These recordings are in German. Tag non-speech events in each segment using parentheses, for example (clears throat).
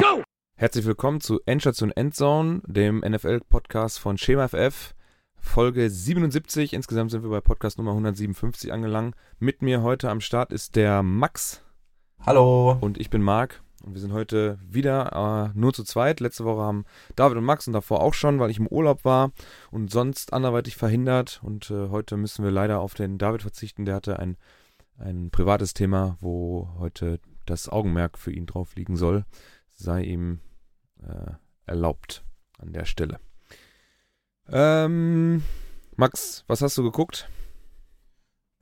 Go! Herzlich willkommen zu Endstation Endzone, dem NFL-Podcast von Schema FF. Folge 77. Insgesamt sind wir bei Podcast Nummer 157 angelangt. Mit mir heute am Start ist der Max. Hallo. Und ich bin Marc. Und wir sind heute wieder äh, nur zu zweit. Letzte Woche haben David und Max und davor auch schon, weil ich im Urlaub war und sonst anderweitig verhindert. Und äh, heute müssen wir leider auf den David verzichten. Der hatte ein, ein privates Thema, wo heute das Augenmerk für ihn drauf liegen soll. Sei ihm äh, erlaubt an der Stelle. Ähm, Max, was hast du geguckt?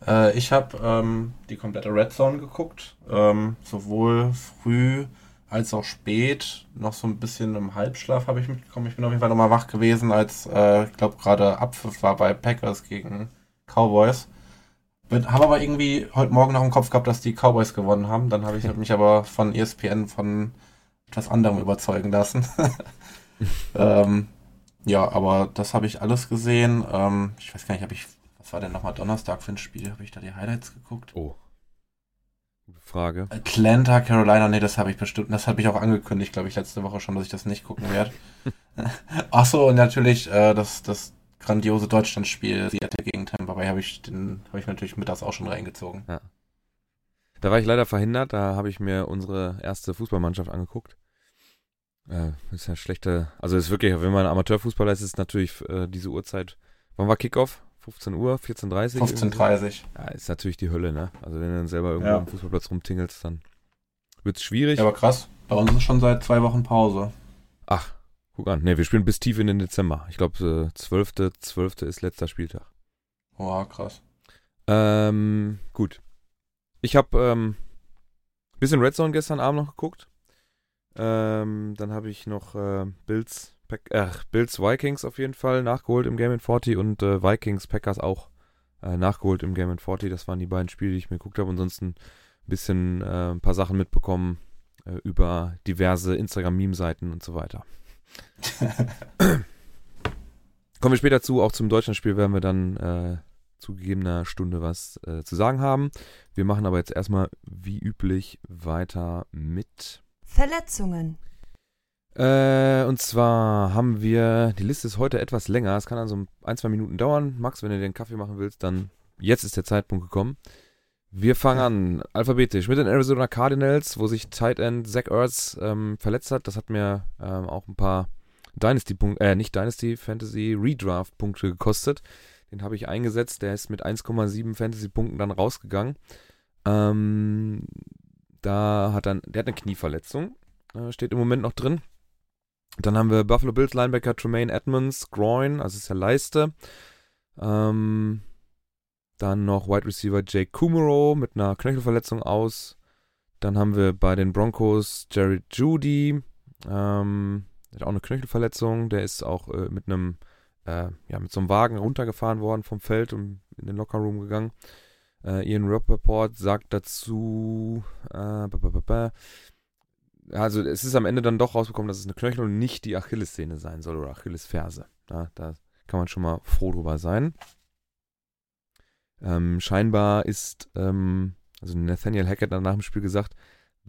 Äh, ich habe ähm, die komplette Red Zone geguckt. Ähm, sowohl früh als auch spät. Noch so ein bisschen im Halbschlaf habe ich mitbekommen. Ich bin auf jeden Fall nochmal wach gewesen, als äh, ich glaube gerade Abpfiff war bei Packers gegen Cowboys. Habe aber irgendwie heute Morgen noch im Kopf gehabt, dass die Cowboys gewonnen haben. Dann habe ich (laughs) mich aber von ESPN von etwas anderem überzeugen lassen. (laughs) ähm, ja, aber das habe ich alles gesehen. Ähm, ich weiß gar nicht, habe ich was war denn nochmal Donnerstag für ein Spiel? Habe ich da die Highlights geguckt? Oh. Gute Frage. Atlanta, Carolina, nee, das habe ich bestimmt, das habe ich auch angekündigt, glaube ich, letzte Woche schon, dass ich das nicht gucken werde. (laughs) Achso, und natürlich äh, das, das grandiose Deutschlandspiel, Seattle gegen Tampa Bay, habe ich, den habe ich natürlich mittags auch schon reingezogen. Ja. Da war ich leider verhindert, da habe ich mir unsere erste Fußballmannschaft angeguckt. Äh, ist ja schlechte, also ist wirklich, wenn man Amateurfußballer ist, ist natürlich äh, diese Uhrzeit. Wann war Kickoff? 15 Uhr, 14.30 Uhr? 15.30 Uhr. Ja, ist natürlich die Hölle, ne? Also wenn du dann selber irgendwo ja. am Fußballplatz rumtingelst, dann wird es schwierig. Ja, aber krass. Bei uns ist schon seit zwei Wochen Pause. Ach, guck an. Ne, wir spielen bis tief in den Dezember. Ich glaube, äh, 12. 12. ist letzter Spieltag. Oh, krass. Ähm, gut. Ich habe ähm, bisschen Red Zone gestern Abend noch geguckt. Ähm, dann habe ich noch äh, Bills Pack, äh, Bills Vikings auf jeden Fall nachgeholt im Game 40 und äh, Vikings Packers auch äh, nachgeholt im Game 40. Das waren die beiden Spiele, die ich mir geguckt habe. Ansonsten ein bisschen äh, ein paar Sachen mitbekommen äh, über diverse Instagram-Meme-Seiten und so weiter. (laughs) Kommen wir später zu, auch zum Deutschlandspiel werden wir dann zu gegebener Stunde was zu sagen haben. Wir machen aber jetzt erstmal wie üblich weiter mit Verletzungen. Äh, und zwar haben wir, die Liste ist heute etwas länger, es kann also ein, zwei Minuten dauern. Max, wenn du den Kaffee machen willst, dann jetzt ist der Zeitpunkt gekommen. Wir fangen an, alphabetisch, mit den Arizona Cardinals, wo sich Tight End Zach Ertz ähm, verletzt hat. Das hat mir ähm, auch ein paar Dynasty-Punkte, äh, nicht Dynasty, Fantasy Redraft-Punkte gekostet. Den habe ich eingesetzt, der ist mit 1,7 Fantasy-Punkten dann rausgegangen. Ähm, da hat dann, der hat eine Knieverletzung, äh, steht im Moment noch drin. Dann haben wir Buffalo Bills Linebacker Tremaine Edmonds, Groin, also ist ja Leiste. Ähm, dann noch Wide Receiver Jake Kumaro mit einer Knöchelverletzung aus. Dann haben wir bei den Broncos Jared Judy, ähm, der hat auch eine Knöchelverletzung. Der ist auch äh, mit einem, äh, ja, mit so einem Wagen runtergefahren worden vom Feld und in den Lockerroom gegangen. Äh, Ian Rappaport sagt dazu, äh, also es ist am Ende dann doch rausgekommen, dass es eine Knöchel und nicht die Achillessehne sein soll oder Achillesferse. Ja, da kann man schon mal froh drüber sein. Ähm, scheinbar ist, ähm, also Nathaniel Hackett hat nach dem Spiel gesagt,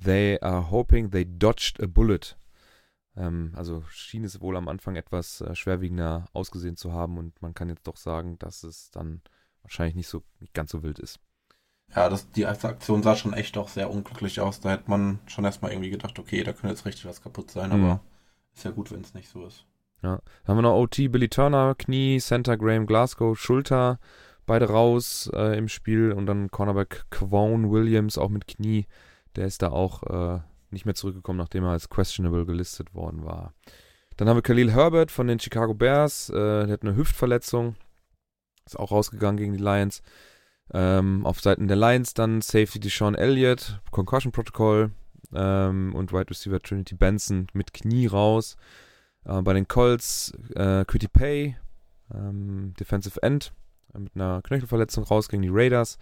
they are hoping they dodged a bullet. Ähm, also schien es wohl am Anfang etwas äh, schwerwiegender ausgesehen zu haben und man kann jetzt doch sagen, dass es dann wahrscheinlich nicht so nicht ganz so wild ist. Ja, das, die Aktion sah schon echt doch sehr unglücklich aus. Da hätte man schon erstmal irgendwie gedacht, okay, da könnte jetzt richtig was kaputt sein, mhm. aber ist ja gut, wenn es nicht so ist. Ja, dann haben wir noch OT, Billy Turner, Knie, Center, Graham Glasgow, Schulter, beide raus äh, im Spiel und dann Cornerback Quone Williams auch mit Knie. Der ist da auch äh, nicht mehr zurückgekommen, nachdem er als questionable gelistet worden war. Dann haben wir Khalil Herbert von den Chicago Bears, äh, der hat eine Hüftverletzung, ist auch rausgegangen gegen die Lions. Ähm, auf Seiten der Lions dann Safety Deshaun Elliott, Concussion Protocol ähm, und Wide Receiver Trinity Benson mit Knie raus. Äh, bei den Colts äh, Quitty Pay, ähm, Defensive End, äh, mit einer Knöchelverletzung raus gegen die Raiders.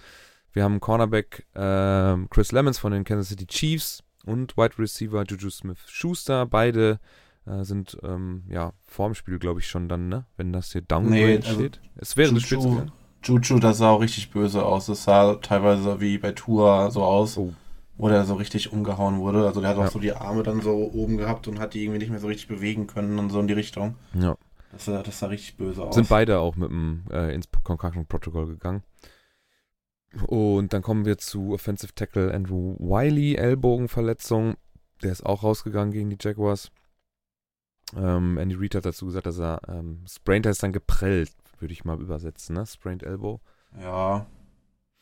Wir haben Cornerback äh, Chris Lemons von den Kansas City Chiefs und Wide Receiver Juju Smith Schuster. Beide äh, sind ähm, ja vorm Spiel, glaube ich, schon dann, ne? Wenn das hier Downgrade nee, also steht. Es wäre eine Spitze. Juju, das sah auch richtig böse aus. Das sah teilweise wie bei Tour so aus. Oh. wo der so richtig umgehauen wurde. Also der hat auch Ja. so die Arme dann so oben gehabt und hat die irgendwie nicht mehr so richtig bewegen können und so in die Richtung. Ja. Das, sah- das sah richtig böse aus. Sind beide auch mit dem äh, ins Concussion Protocol gegangen. Und dann kommen wir zu Offensive Tackle Andrew Wiley, Ellbogenverletzung. Der ist auch rausgegangen gegen die Jaguars. Ähm, Andy Reid hat dazu gesagt, dass er ähm, sprained heißt dann geprellt, würde ich mal übersetzen, ne? Sprained Elbow. Ja.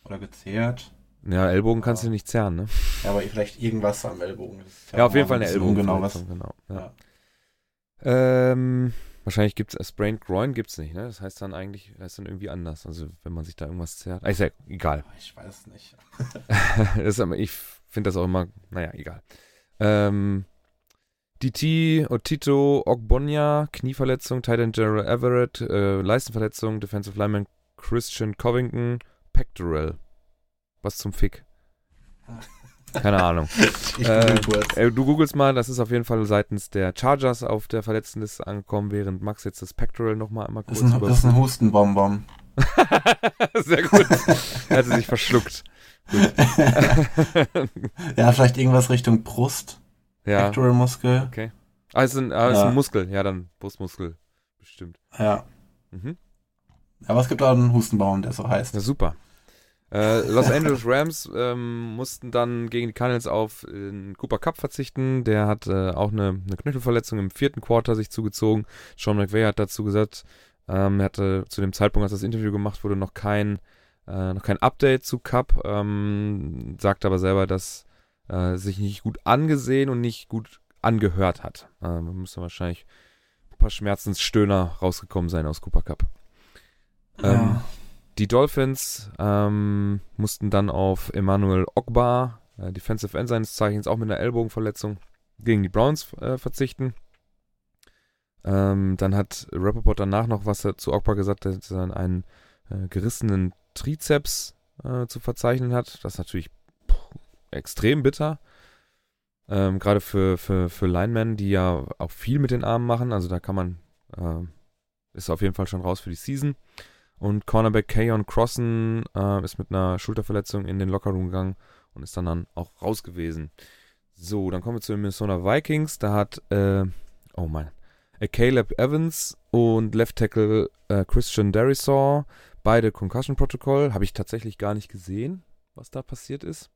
Oder gezehrt. Ja, Ellbogen kannst Ja. du nicht zerren, ne? Ja, aber vielleicht irgendwas am Ellbogen. Ist Ja, auf jeden Fall eine Ellbogenverletzung, genau. Ja. Ja. Ähm, wahrscheinlich gibt es Sprained Groin gibt's nicht, ne? Das heißt dann eigentlich, das ist dann irgendwie anders. Also wenn man sich da irgendwas zerrt. Ah, ist ja egal. Ich weiß nicht. (laughs) ist ich finde das auch immer, naja, egal. Ähm, DT, Otito, Ogbonya, Knieverletzung, Titan General Everett, äh, Leistenverletzung, Defensive Lineman Christian Covington, Pectoral. Was zum Fick? (laughs) Keine Ahnung. (laughs) Ich Äh, kurz. Äh, du googelst mal, das ist auf jeden Fall seitens der Chargers auf der Verletztenliste angekommen, während Max jetzt das Pectoral nochmal einmal Das kurz ist, ein, das ist ein (laughs) Hustenbonbon. (laughs) Sehr gut. Er hat sich verschluckt. ja, vielleicht irgendwas Richtung Brust. ja. Pectoral-Muskel. Ah, ist ein, ah, ist Ja. ein Muskel. Ja, dann Brustmuskel. Bestimmt. Ja. Mhm. Aber es gibt auch einen Hustenbaum, der so heißt. Ja, super. Äh, Los Angeles Rams ähm, mussten dann gegen die Cardinals auf äh, Cooper Cup verzichten. Der hat äh, auch eine, eine Knöchelverletzung im vierten Quarter sich zugezogen. Sean McVay hat dazu gesagt, ähm, er hatte zu dem Zeitpunkt, als das Interview gemacht wurde, noch kein, äh, noch kein Update zu Cup. Ähm, sagt aber selber, dass sich nicht gut angesehen und nicht gut angehört hat. Äh, da müsste wahrscheinlich ein paar Schmerzensstöhner rausgekommen sein aus Cooper Cup. Ähm, ja. Die Dolphins ähm, mussten dann auf Emmanuel Ogba, äh, Defensive End seines Zeichens, auch mit einer Ellbogenverletzung, gegen die Browns äh, verzichten. Ähm, dann hat Rappaport danach noch was zu Ogba gesagt, dass er einen äh, gerissenen Trizeps äh, zu verzeichnen hat. Das ist natürlich puh, extrem bitter. Ähm, Gerade für, für, für Linemen, die ja auch viel mit den Armen machen. Also da kann man, äh, ist auf jeden Fall schon raus für die Season. Und Cornerback Kayon Crossen äh, ist mit einer Schulterverletzung in den Lockerroom gegangen und ist dann, dann auch raus gewesen. So, dann kommen wir zu den Minnesota Vikings. Da hat, äh, oh mein, äh, Caleb Evans und Left Tackle äh, Christian Derisaw beide Concussion Protocol. Habe ich tatsächlich gar nicht gesehen, was da passiert ist.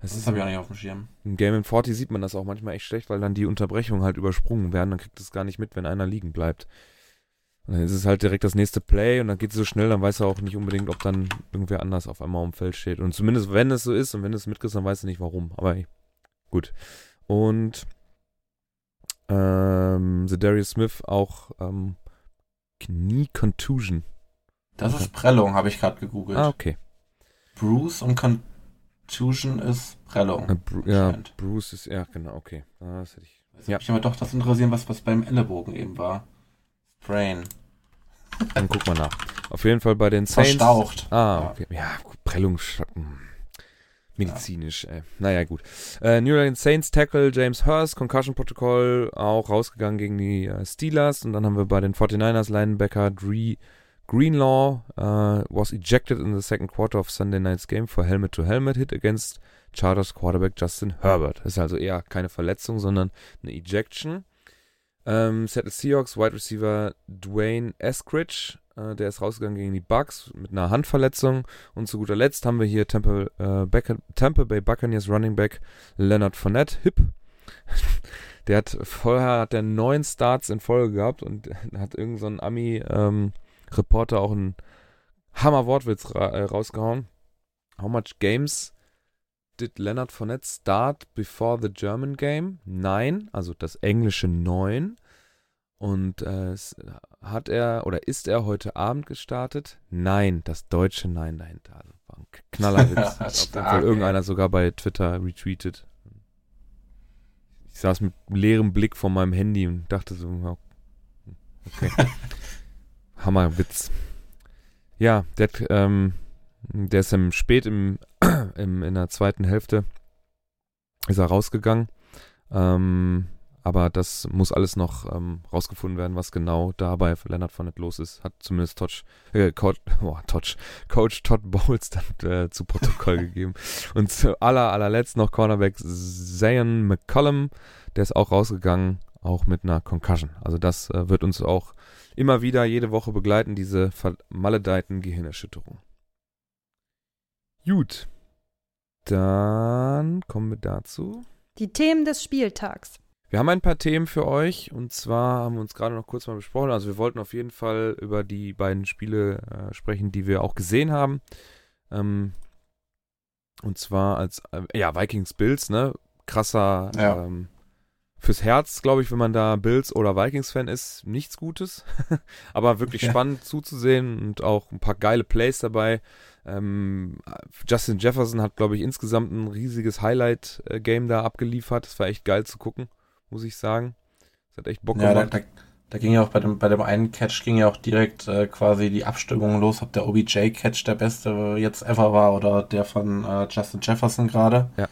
Es Das ist habe ich auch nicht auf dem Schirm. im Game in 40 sieht man das auch manchmal echt schlecht, weil dann die Unterbrechungen halt übersprungen werden. Dann kriegt es gar nicht mit, wenn einer liegen bleibt. Und dann ist es halt direkt das nächste Play und dann geht es so schnell, dann weiß er auch nicht unbedingt, ob dann irgendwer anders auf einmal am Feld steht. Und zumindest wenn es so ist und wenn es mitkriegst, dann weißt du nicht warum. Aber ey, gut. Und ähm, The Darius Smith auch ähm, Knie-Contusion. Das ist Prellung, habe ich gerade gegoogelt. Ah, okay. Bruce und Contusion ist Prellung. Äh, Bru ja. Bruce ist, ja genau, okay. Ah, das hätte ich. Jetzt Ja. mich aber doch das interessieren, was, was beim Ellenbogen eben war. Sprain. Dann guck mal nach. Auf jeden Fall bei den Saints. Verstaucht. Ah, Ja. okay. Ja, gut, Prellung. hm. Medizinisch, ey. Naja, gut. Äh, New Orleans Saints Tackle James Hurst, Concussion Protokoll, auch rausgegangen gegen die äh, Steelers. Und dann haben wir bei den 49ers Linebacker Dree Greenlaw uh, was ejected in the second quarter of Sunday night's game for helmet-to-helmet hit against Chargers Quarterback Justin Herbert. Ist also eher keine Verletzung, sondern eine Ejection. Ähm, Seattle Seahawks Wide Receiver Dwayne Eskridge, äh, der ist rausgegangen gegen die Bucks mit einer Handverletzung. Und zu guter Letzt haben wir hier Tampa, äh, Bac- Tampa Bay Buccaneers Running Back Leonard Fournette, Hip. (laughs) Der hat vorher hat der neun Starts in Folge gehabt und (laughs) hat irgend so ein Ami ähm, auch einen Hammer-Wortwitz ra äh, rausgehauen. How much games did Leonard Fournette start before the German game? Nein, also das englische neun. Und äh, hat er oder ist er heute Abend gestartet? Nein, das deutsche Nein dahinter. Also war ein Knallerwitz. (laughs) Hat auf jeden Fall irgendeiner sogar bei Twitter retweetet. Ich saß mit leerem Blick vor meinem Handy und dachte so, okay. (laughs) Hammerwitz. Ja, der, ähm, der ist im spät im, im, in der zweiten Hälfte ist er rausgegangen. Ähm, Aber das muss alles noch ähm, rausgefunden werden, was genau da bei Leonard Fournette los ist. Hat zumindest Todd, äh, Coach, (laughs) oh, Todd, Coach Todd Bowles dann äh, zu Protokoll (laughs) gegeben. Und zu aller, allerletzt noch Cornerback Zion McCollum. Der ist auch rausgegangen, auch mit einer Concussion. Also das äh, wird uns auch immer wieder jede Woche begleiten, diese vermaledeiten Gehirnerschütterungen. Gut. Dann kommen wir dazu. Die Themen des Spieltags. Wir haben ein paar Themen für euch und zwar haben wir uns gerade noch kurz mal besprochen. Also wir wollten auf jeden Fall über die beiden Spiele äh, sprechen, die wir auch gesehen haben. Ähm, und zwar als äh, ja Vikings Bills, ne? Krasser ja. ähm, fürs Herz, glaube ich, wenn man da Bills oder Vikings Fan ist, nichts Gutes. (laughs) Aber wirklich ja. spannend zuzusehen und auch ein paar geile Plays dabei. Ähm, Justin Jefferson hat, glaube ich, insgesamt ein riesiges Highlight-Game da abgeliefert. Das war echt geil zu gucken muss ich sagen. Das hat echt Bock ja, gemacht. Da, da, da, ging ja auch bei dem, bei dem einen Catch ging ja auch direkt äh, quasi die Abstimmung los, ob der OBJ-Catch der beste jetzt ever war oder der von äh, Justin Jefferson gerade. Ja.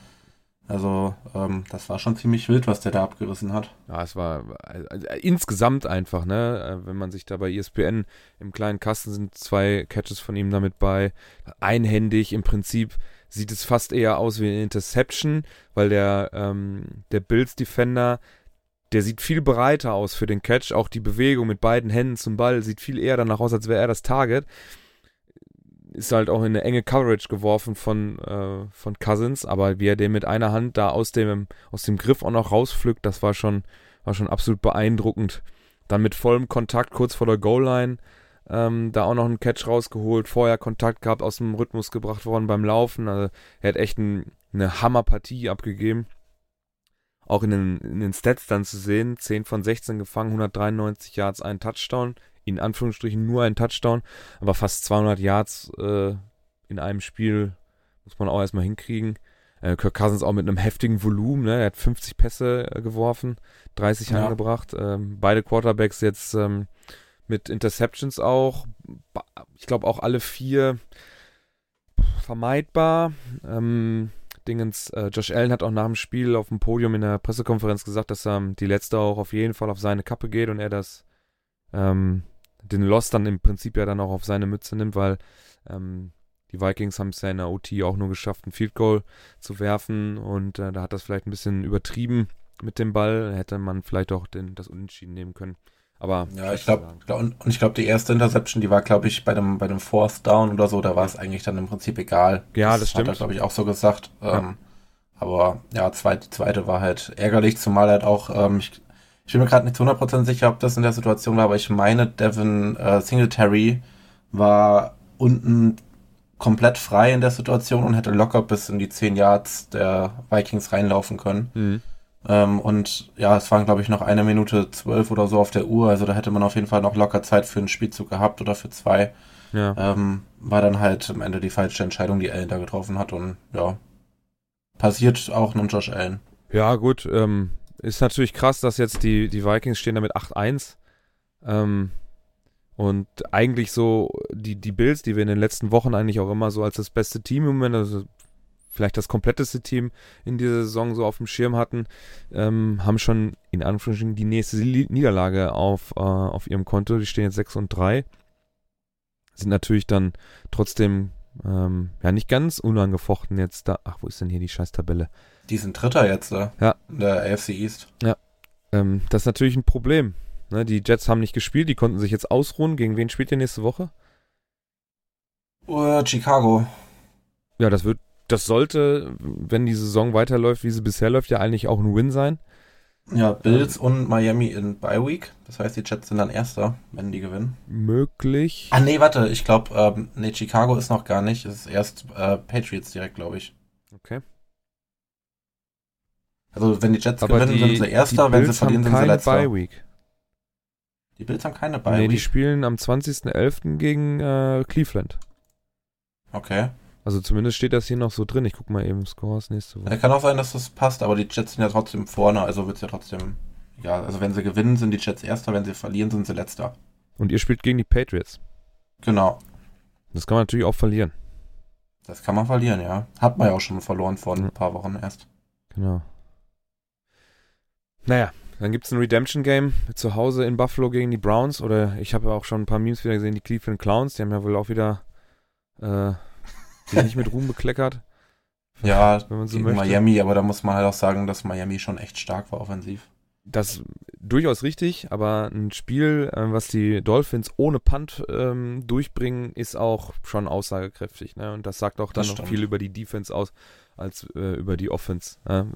Also, ähm, das war schon ziemlich wild, was der da abgerissen hat. Ja, es war also, insgesamt einfach, ne? Äh, wenn man sich da bei ESPN im kleinen Kasten sind zwei Catches von ihm damit bei. Einhändig im Prinzip sieht es fast eher aus wie eine Interception, weil der, ähm, der Bills-Defender, der sieht viel breiter aus für den Catch. Auch die Bewegung mit beiden Händen zum Ball sieht viel eher danach aus, als wäre er das Target. Ist halt auch in eine enge Coverage geworfen von, äh, von Cousins, aber wie er den mit einer Hand da aus dem, aus dem Griff auch noch rauspflückt, das war schon, war schon absolut beeindruckend. Dann mit vollem Kontakt kurz vor der Goal-Line ähm, da auch noch einen Catch rausgeholt, vorher Kontakt gehabt, aus dem Rhythmus gebracht worden beim Laufen. Also er hat echt ein, eine Hammerpartie abgegeben. Auch in den, in den Stats dann zu sehen, 10 von 16 gefangen, 193 Yards, ein Touchdown. In Anführungsstrichen nur ein Touchdown, aber fast 200 Yards äh, in einem Spiel muss man auch erstmal hinkriegen. Äh, Kirk Cousins auch mit einem heftigen Volumen, ne? er hat 50 Pässe äh, geworfen, 30 ja. angebracht. Ähm, beide Quarterbacks jetzt ähm, mit Interceptions auch. Ich glaube auch alle vier vermeidbar. Ähm, Dingens, äh, Josh Allen hat auch nach dem Spiel auf dem Podium in der Pressekonferenz gesagt, dass ähm, die letzte auch auf jeden Fall auf seine Kappe geht und er das ähm, den Loss dann im Prinzip ja dann auch auf seine Mütze nimmt, weil ähm, die Vikings haben es ja in der OT auch nur geschafft, ein Field Goal zu werfen und äh, da hat das vielleicht ein bisschen übertrieben mit dem Ball. Hätte man vielleicht auch den, das Unentschieden nehmen können. Aber ja, ich glaube, glaub, und, ich glaube, die erste Interception, die war, glaube ich, bei dem, bei dem Fourth Down oder so, da war es eigentlich dann im Prinzip egal. Ja, das, das stimmt. Hat er, glaube ich, auch so gesagt. Ja. Ähm, aber ja, zweit, die zweite war halt ärgerlich, zumal halt auch, ähm, ich, ich bin mir gerade nicht zu 100% sicher, ob das in der Situation war, aber ich meine, Devin äh, Singletary war unten komplett frei in der Situation und hätte locker bis in die 10 Yards der Vikings reinlaufen können. Mhm. Ähm, und ja, es waren, glaube ich, noch eine Minute zwölf oder so auf der Uhr. Also da hätte man auf jeden Fall noch locker Zeit für einen Spielzug gehabt oder für zwei. Ja. Ähm, war dann halt am Ende die falsche Entscheidung, die Allen da getroffen hat. Und ja, passiert auch einem Josh Allen. Ja, gut. Ähm, ist natürlich krass, dass jetzt die, die Vikings stehen da mit 8-1. Ähm, und eigentlich so die, die Bills, die wir in den letzten Wochen eigentlich auch immer so als das beste Team im Moment, also vielleicht das kompletteste Team in dieser Saison so auf dem Schirm hatten, ähm, haben schon in Anführungsstrichen die nächste Niederlage auf, äh, auf ihrem Konto. Die stehen jetzt 6 und 3. Sind natürlich dann trotzdem ähm, ja nicht ganz unangefochten jetzt da. Ach, wo ist denn hier die scheiß Tabelle? Die sind Dritter jetzt da. Ja. In der AFC East. Ja. Ähm, das ist natürlich ein Problem. Ne, die Jets haben nicht gespielt, die konnten sich jetzt ausruhen. Gegen wen spielt ihr nächste Woche? Uh, Chicago. Ja, das wird das sollte, wenn die Saison weiterläuft, wie sie bisher läuft, ja eigentlich auch ein Win sein. Ja, Bills ähm, und Miami in Bye Week. Das heißt, die Jets sind dann Erster, wenn die gewinnen. Möglich. Ah, nee, warte. Ich glaube, ähm, nee, Chicago ist noch gar nicht. Es ist erst äh, Patriots direkt, glaube ich. Okay. Also, wenn die Jets Aber gewinnen, die, sind sie Erster. Wenn sie verlieren, sind sie Letzter. Bye Week. Die Bills haben keine Bye nee, die spielen am 20.11. gegen äh, Cleveland. Okay. Also zumindest steht das hier noch so drin. Ich guck mal eben Scores nächste Woche. Ja, kann auch sein, dass das passt, aber die Jets sind ja trotzdem vorne, also wird es ja trotzdem. Ja, also wenn sie gewinnen, sind die Jets Erster, wenn sie verlieren, sind sie Letzter. Und ihr spielt gegen die Patriots. Genau. Das kann man natürlich auch verlieren. Das kann man verlieren, ja. Hat man ja auch schon verloren vor ein paar Wochen erst. Genau. Naja, dann gibt es ein Redemption-Game zu Hause in Buffalo gegen die Browns. Oder ich habe auch schon ein paar Memes wieder gesehen, die Cleveland Clowns. Die haben ja wohl auch wieder äh, sich nicht mit Ruhm bekleckert. Ja, wenn man so gegen möchte. Miami, aber da muss man halt auch sagen, dass Miami schon echt stark war offensiv. Das durchaus richtig, aber ein Spiel, äh, was die Dolphins ohne Punt ähm, durchbringen, ist auch schon aussagekräftig. Ne? Und das sagt auch dann noch viel über die Defense aus als äh, über die Offense. Ja?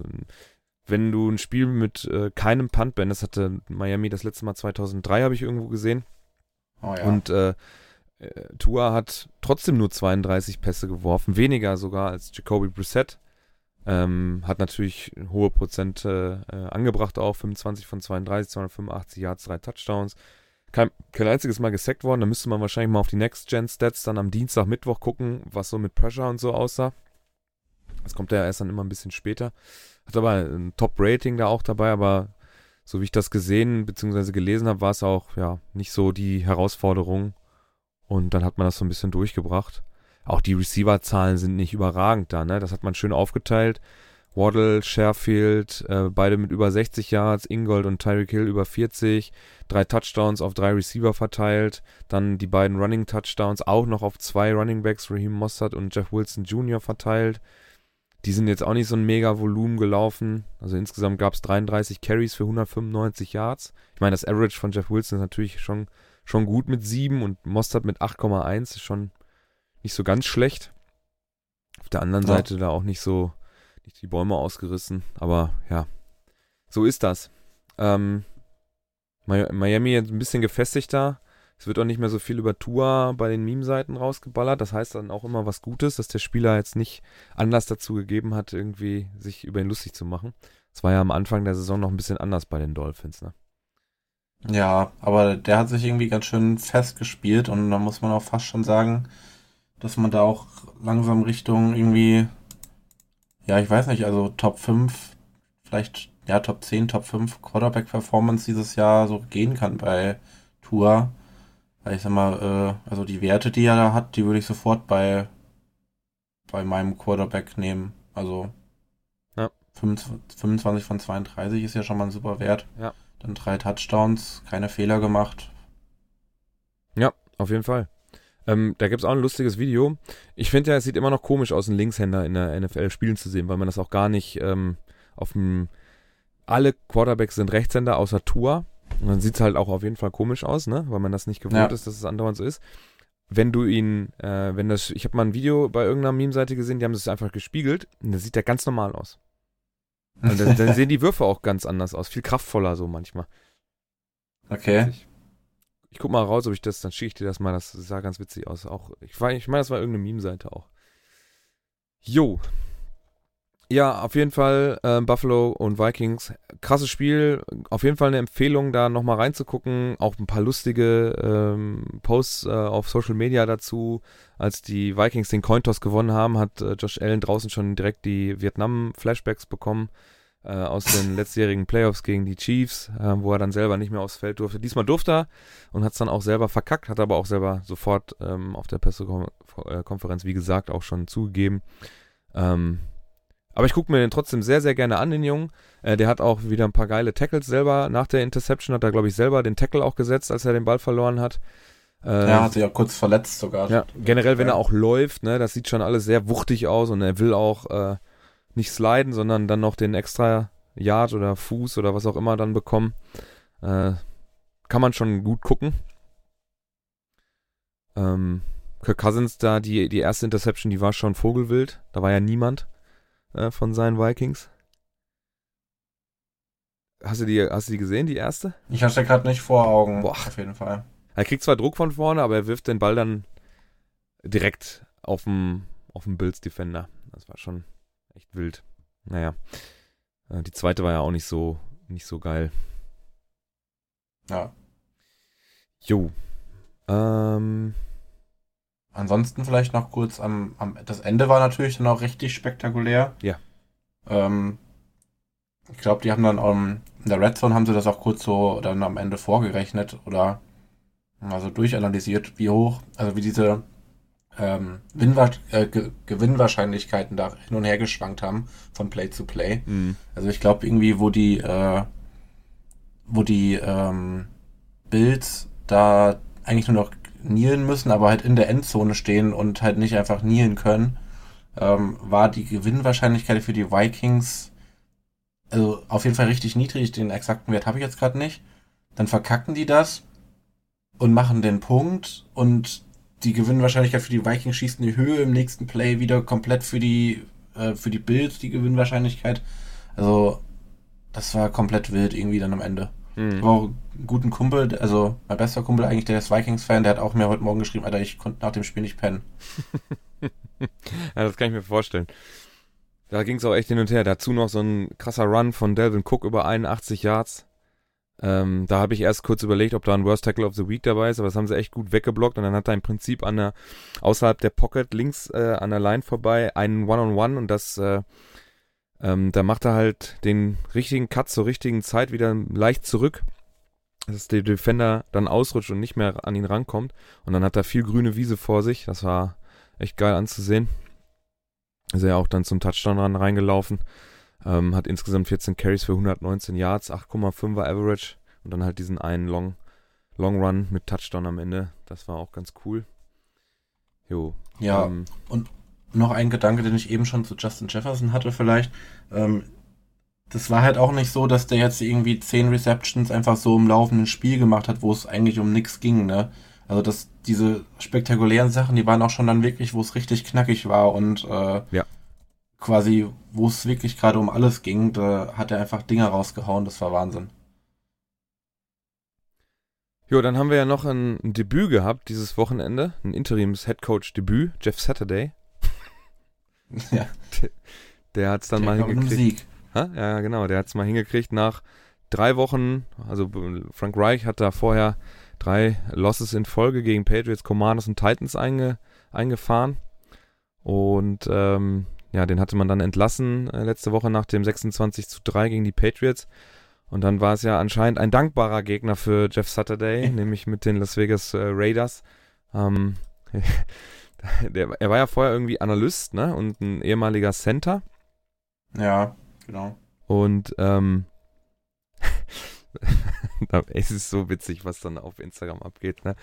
Wenn du ein Spiel mit äh, keinem Punt, Ben, das hatte Miami das letzte Mal 2003, habe ich irgendwo gesehen. Oh ja. Und äh, äh, Tua hat trotzdem nur 32 Pässe geworfen, weniger sogar als Jacoby Brissett. Ähm, hat natürlich hohe Prozente äh, angebracht auch, 25 von 32, 285 Yards, drei Touchdowns. Kein, kein einziges Mal gesackt worden. Da müsste man wahrscheinlich mal auf die Next-Gen-Stats dann am Dienstag, Mittwoch gucken, was so mit Pressure und so aussah. Das kommt ja erst dann immer ein bisschen später. Hat aber ein Top-Rating da auch dabei, aber so wie ich das gesehen bzw. gelesen habe, war es auch ja nicht so die Herausforderung, und dann hat man das so ein bisschen durchgebracht. Auch die Receiver-Zahlen sind nicht überragend da, ne? Das hat man schön aufgeteilt. Waddle, Sherfield, äh, beide mit über 60 Yards, Ingold und Tyreek Hill über 40, drei Touchdowns auf drei Receiver verteilt, dann die beiden Running Touchdowns auch noch auf zwei Running Backs, Raheem Mossad und Jeff Wilson Jr. verteilt. Die sind jetzt auch nicht so ein mega Volumen gelaufen. Also insgesamt gab es 33 Carries für 195 Yards. Ich meine, das Average von Jeff Wilson ist natürlich schon schon gut mit 7 und Mostert mit 8,1 ist schon nicht so ganz schlecht. Auf der anderen ja. Seite da auch nicht so nicht die Bäume ausgerissen, aber ja, so ist das. Ähm, Miami jetzt ein bisschen gefestigter. Es wird auch nicht mehr so viel über Tua bei den Meme-Seiten rausgeballert. Das heißt dann auch immer was Gutes, dass der Spieler jetzt nicht Anlass dazu gegeben hat, irgendwie sich über ihn lustig zu machen. Das war ja am Anfang der Saison noch ein bisschen anders bei den Dolphins, ne? Ja, aber der hat sich irgendwie ganz schön festgespielt und da muss man auch fast schon sagen, dass man da auch langsam Richtung irgendwie, ja, ich weiß nicht, also Top 5, vielleicht, ja, Top 10, Top 5 Quarterback-Performance dieses Jahr so gehen kann bei Tour. Weil ich sag mal, äh, also die Werte, die er da hat, die würde ich sofort bei, bei meinem Quarterback nehmen. Also ja. 25 von 32 ist ja schon mal ein super Wert. Ja. Dann drei Touchdowns, keine Fehler gemacht. Ja, auf jeden Fall. Ähm, da gibt es auch ein lustiges Video. Ich finde ja, es sieht immer noch komisch aus, einen Linkshänder in der NFL spielen zu sehen, weil man das auch gar nicht ähm, auf dem. Alle Quarterbacks sind Rechtshänder außer Tua. Und dann sieht es halt auch auf jeden Fall komisch aus, ne? Weil man das nicht gewohnt ja. ist, dass es andauernd so ist. Wenn du ihn, äh, wenn das, ich habe mal ein Video bei irgendeiner Meme-Seite gesehen, die haben das einfach gespiegelt und das sieht ja ganz normal aus. Und dann, dann (laughs) sehen die Würfe auch ganz anders aus, viel kraftvoller so manchmal. Okay. Ich, ich guck mal raus, ob ich das, dann schicke ich dir das mal, das sah ganz witzig aus. Auch, ich, ich meine, das war irgendeine Meme-Seite auch. Jo. Ja, auf jeden Fall äh, Buffalo und Vikings. Krasses Spiel. Auf jeden Fall eine Empfehlung, da nochmal reinzugucken. Auch ein paar lustige ähm, Posts äh, auf Social Media dazu. Als die Vikings den Cointoss gewonnen haben, hat äh, Josh Allen draußen schon direkt die Vietnam-Flashbacks bekommen äh, aus den letztjährigen Playoffs gegen die Chiefs, äh, wo er dann selber nicht mehr aufs Feld durfte. Diesmal durfte er und hat es dann auch selber verkackt, hat aber auch selber sofort ähm, auf der Pressekonferenz, wie gesagt, auch schon zugegeben. Ähm, aber ich gucke mir den trotzdem sehr, sehr gerne an, den Jungen. Äh, der hat auch wieder ein paar geile Tackles selber. Nach der Interception hat er, glaube ich, selber den Tackle auch gesetzt, als er den Ball verloren hat. Äh, ja, hat sich ja kurz verletzt sogar. Ja, generell, wenn er auch läuft, ne, das sieht schon alles sehr wuchtig aus und er will auch äh, nicht sliden, sondern dann noch den extra Yard oder Fuß oder was auch immer dann bekommen. Äh, kann man schon gut gucken. Ähm, Kirk Cousins da, die, die erste Interception, die war schon Vogelwild. Da war ja niemand äh, von seinen Vikings. Hast du, die, hast du die gesehen, die erste? Ich hatte gerade nicht vor Augen, Boah. auf jeden Fall. Er kriegt zwar Druck von vorne, aber er wirft den Ball dann direkt auf den auf Bills Defender. Das war schon echt wild. Naja. Äh, die zweite war ja auch nicht so, nicht so geil. Ja. Jo. Ähm. Ansonsten vielleicht noch kurz am, am das Ende war natürlich dann auch richtig spektakulär. Ja. Ähm, ich glaube, die haben dann um, in der Red Zone haben sie das auch kurz so dann am Ende vorgerechnet oder also durchanalysiert, wie hoch, also wie diese ähm, äh, Ge Gewinnwahrscheinlichkeiten da hin und her geschwankt haben von Play zu Play. Mhm. Also ich glaube irgendwie, wo die, äh, wo die ähm, Bills da eigentlich nur noch knielen müssen, aber halt in der Endzone stehen und halt nicht einfach knielen können, ähm, war die Gewinnwahrscheinlichkeit für die Vikings also auf jeden Fall richtig niedrig. Den exakten Wert habe ich jetzt gerade nicht. Dann verkacken die das und machen den Punkt und die Gewinnwahrscheinlichkeit für die Vikings schießt in die Höhe im nächsten Play wieder komplett für die äh, für die Bills die Gewinnwahrscheinlichkeit. Also das war komplett wild irgendwie dann am Ende. Mhm. War auch einen guten Kumpel, also mein bester Kumpel eigentlich, der ist Vikings-Fan, der hat auch mir heute Morgen geschrieben, Alter, ich konnte nach dem Spiel nicht pennen. (laughs) ja, das kann ich mir vorstellen. Da ging es auch echt hin und her. Dazu noch so ein krasser Run von Delvin Cook über 81 Yards. Ähm, da habe ich erst kurz überlegt, ob da ein Worst Tackle of the Week dabei ist, aber das haben sie echt gut weggeblockt und dann hat er im Prinzip an der, außerhalb der Pocket links äh, an der Line vorbei einen One-on-One -on -One und das, äh, ähm, da macht er halt den richtigen Cut zur richtigen Zeit wieder leicht zurück, dass der Defender dann ausrutscht und nicht mehr an ihn rankommt und dann hat er viel grüne Wiese vor sich, das war echt geil anzusehen. Ist er auch dann zum Touchdown ran reingelaufen. Ähm, hat insgesamt 14 Carries für 119 Yards, 8,5er Average und dann halt diesen einen Long, Long Run mit Touchdown am Ende. Das war auch ganz cool. Jo. Ja, ähm, und noch ein Gedanke, den ich eben schon zu Justin Jefferson hatte vielleicht. Ähm, das war halt auch nicht so, dass der jetzt irgendwie 10 Receptions einfach so im laufenden Spiel gemacht hat, wo es eigentlich um nichts ging, ne? Also das, diese spektakulären Sachen, die waren auch schon dann wirklich, wo es richtig knackig war und äh, ja quasi, wo es wirklich gerade um alles ging, da hat er einfach Dinger rausgehauen, das war Wahnsinn. Jo, dann haben wir ja noch ein, ein Debüt gehabt dieses Wochenende, ein Interims-Headcoach-Debüt, Jeff Saturday. (laughs) Ja. Der, der hat es dann der mal hingekriegt. Sieg. Ha? Ja, genau, der hat es mal hingekriegt nach drei Wochen, also Frank Reich hat da vorher drei Losses in Folge gegen Patriots, Commanders und Titans einge, eingefahren. Und ähm, ja, den hatte man dann entlassen äh, letzte Woche nach dem 26 zu 3 gegen die Patriots. Und dann war es ja anscheinend ein dankbarer Gegner für Jeff Saturday, (laughs) nämlich mit den Las Vegas äh, Raiders. Ähm, (laughs) (laughs) der, er war ja vorher irgendwie Analyst, ne? Und ein ehemaliger Center. Ja, genau. Und ähm, (laughs) es ist so witzig, was dann auf Instagram abgeht. Ne?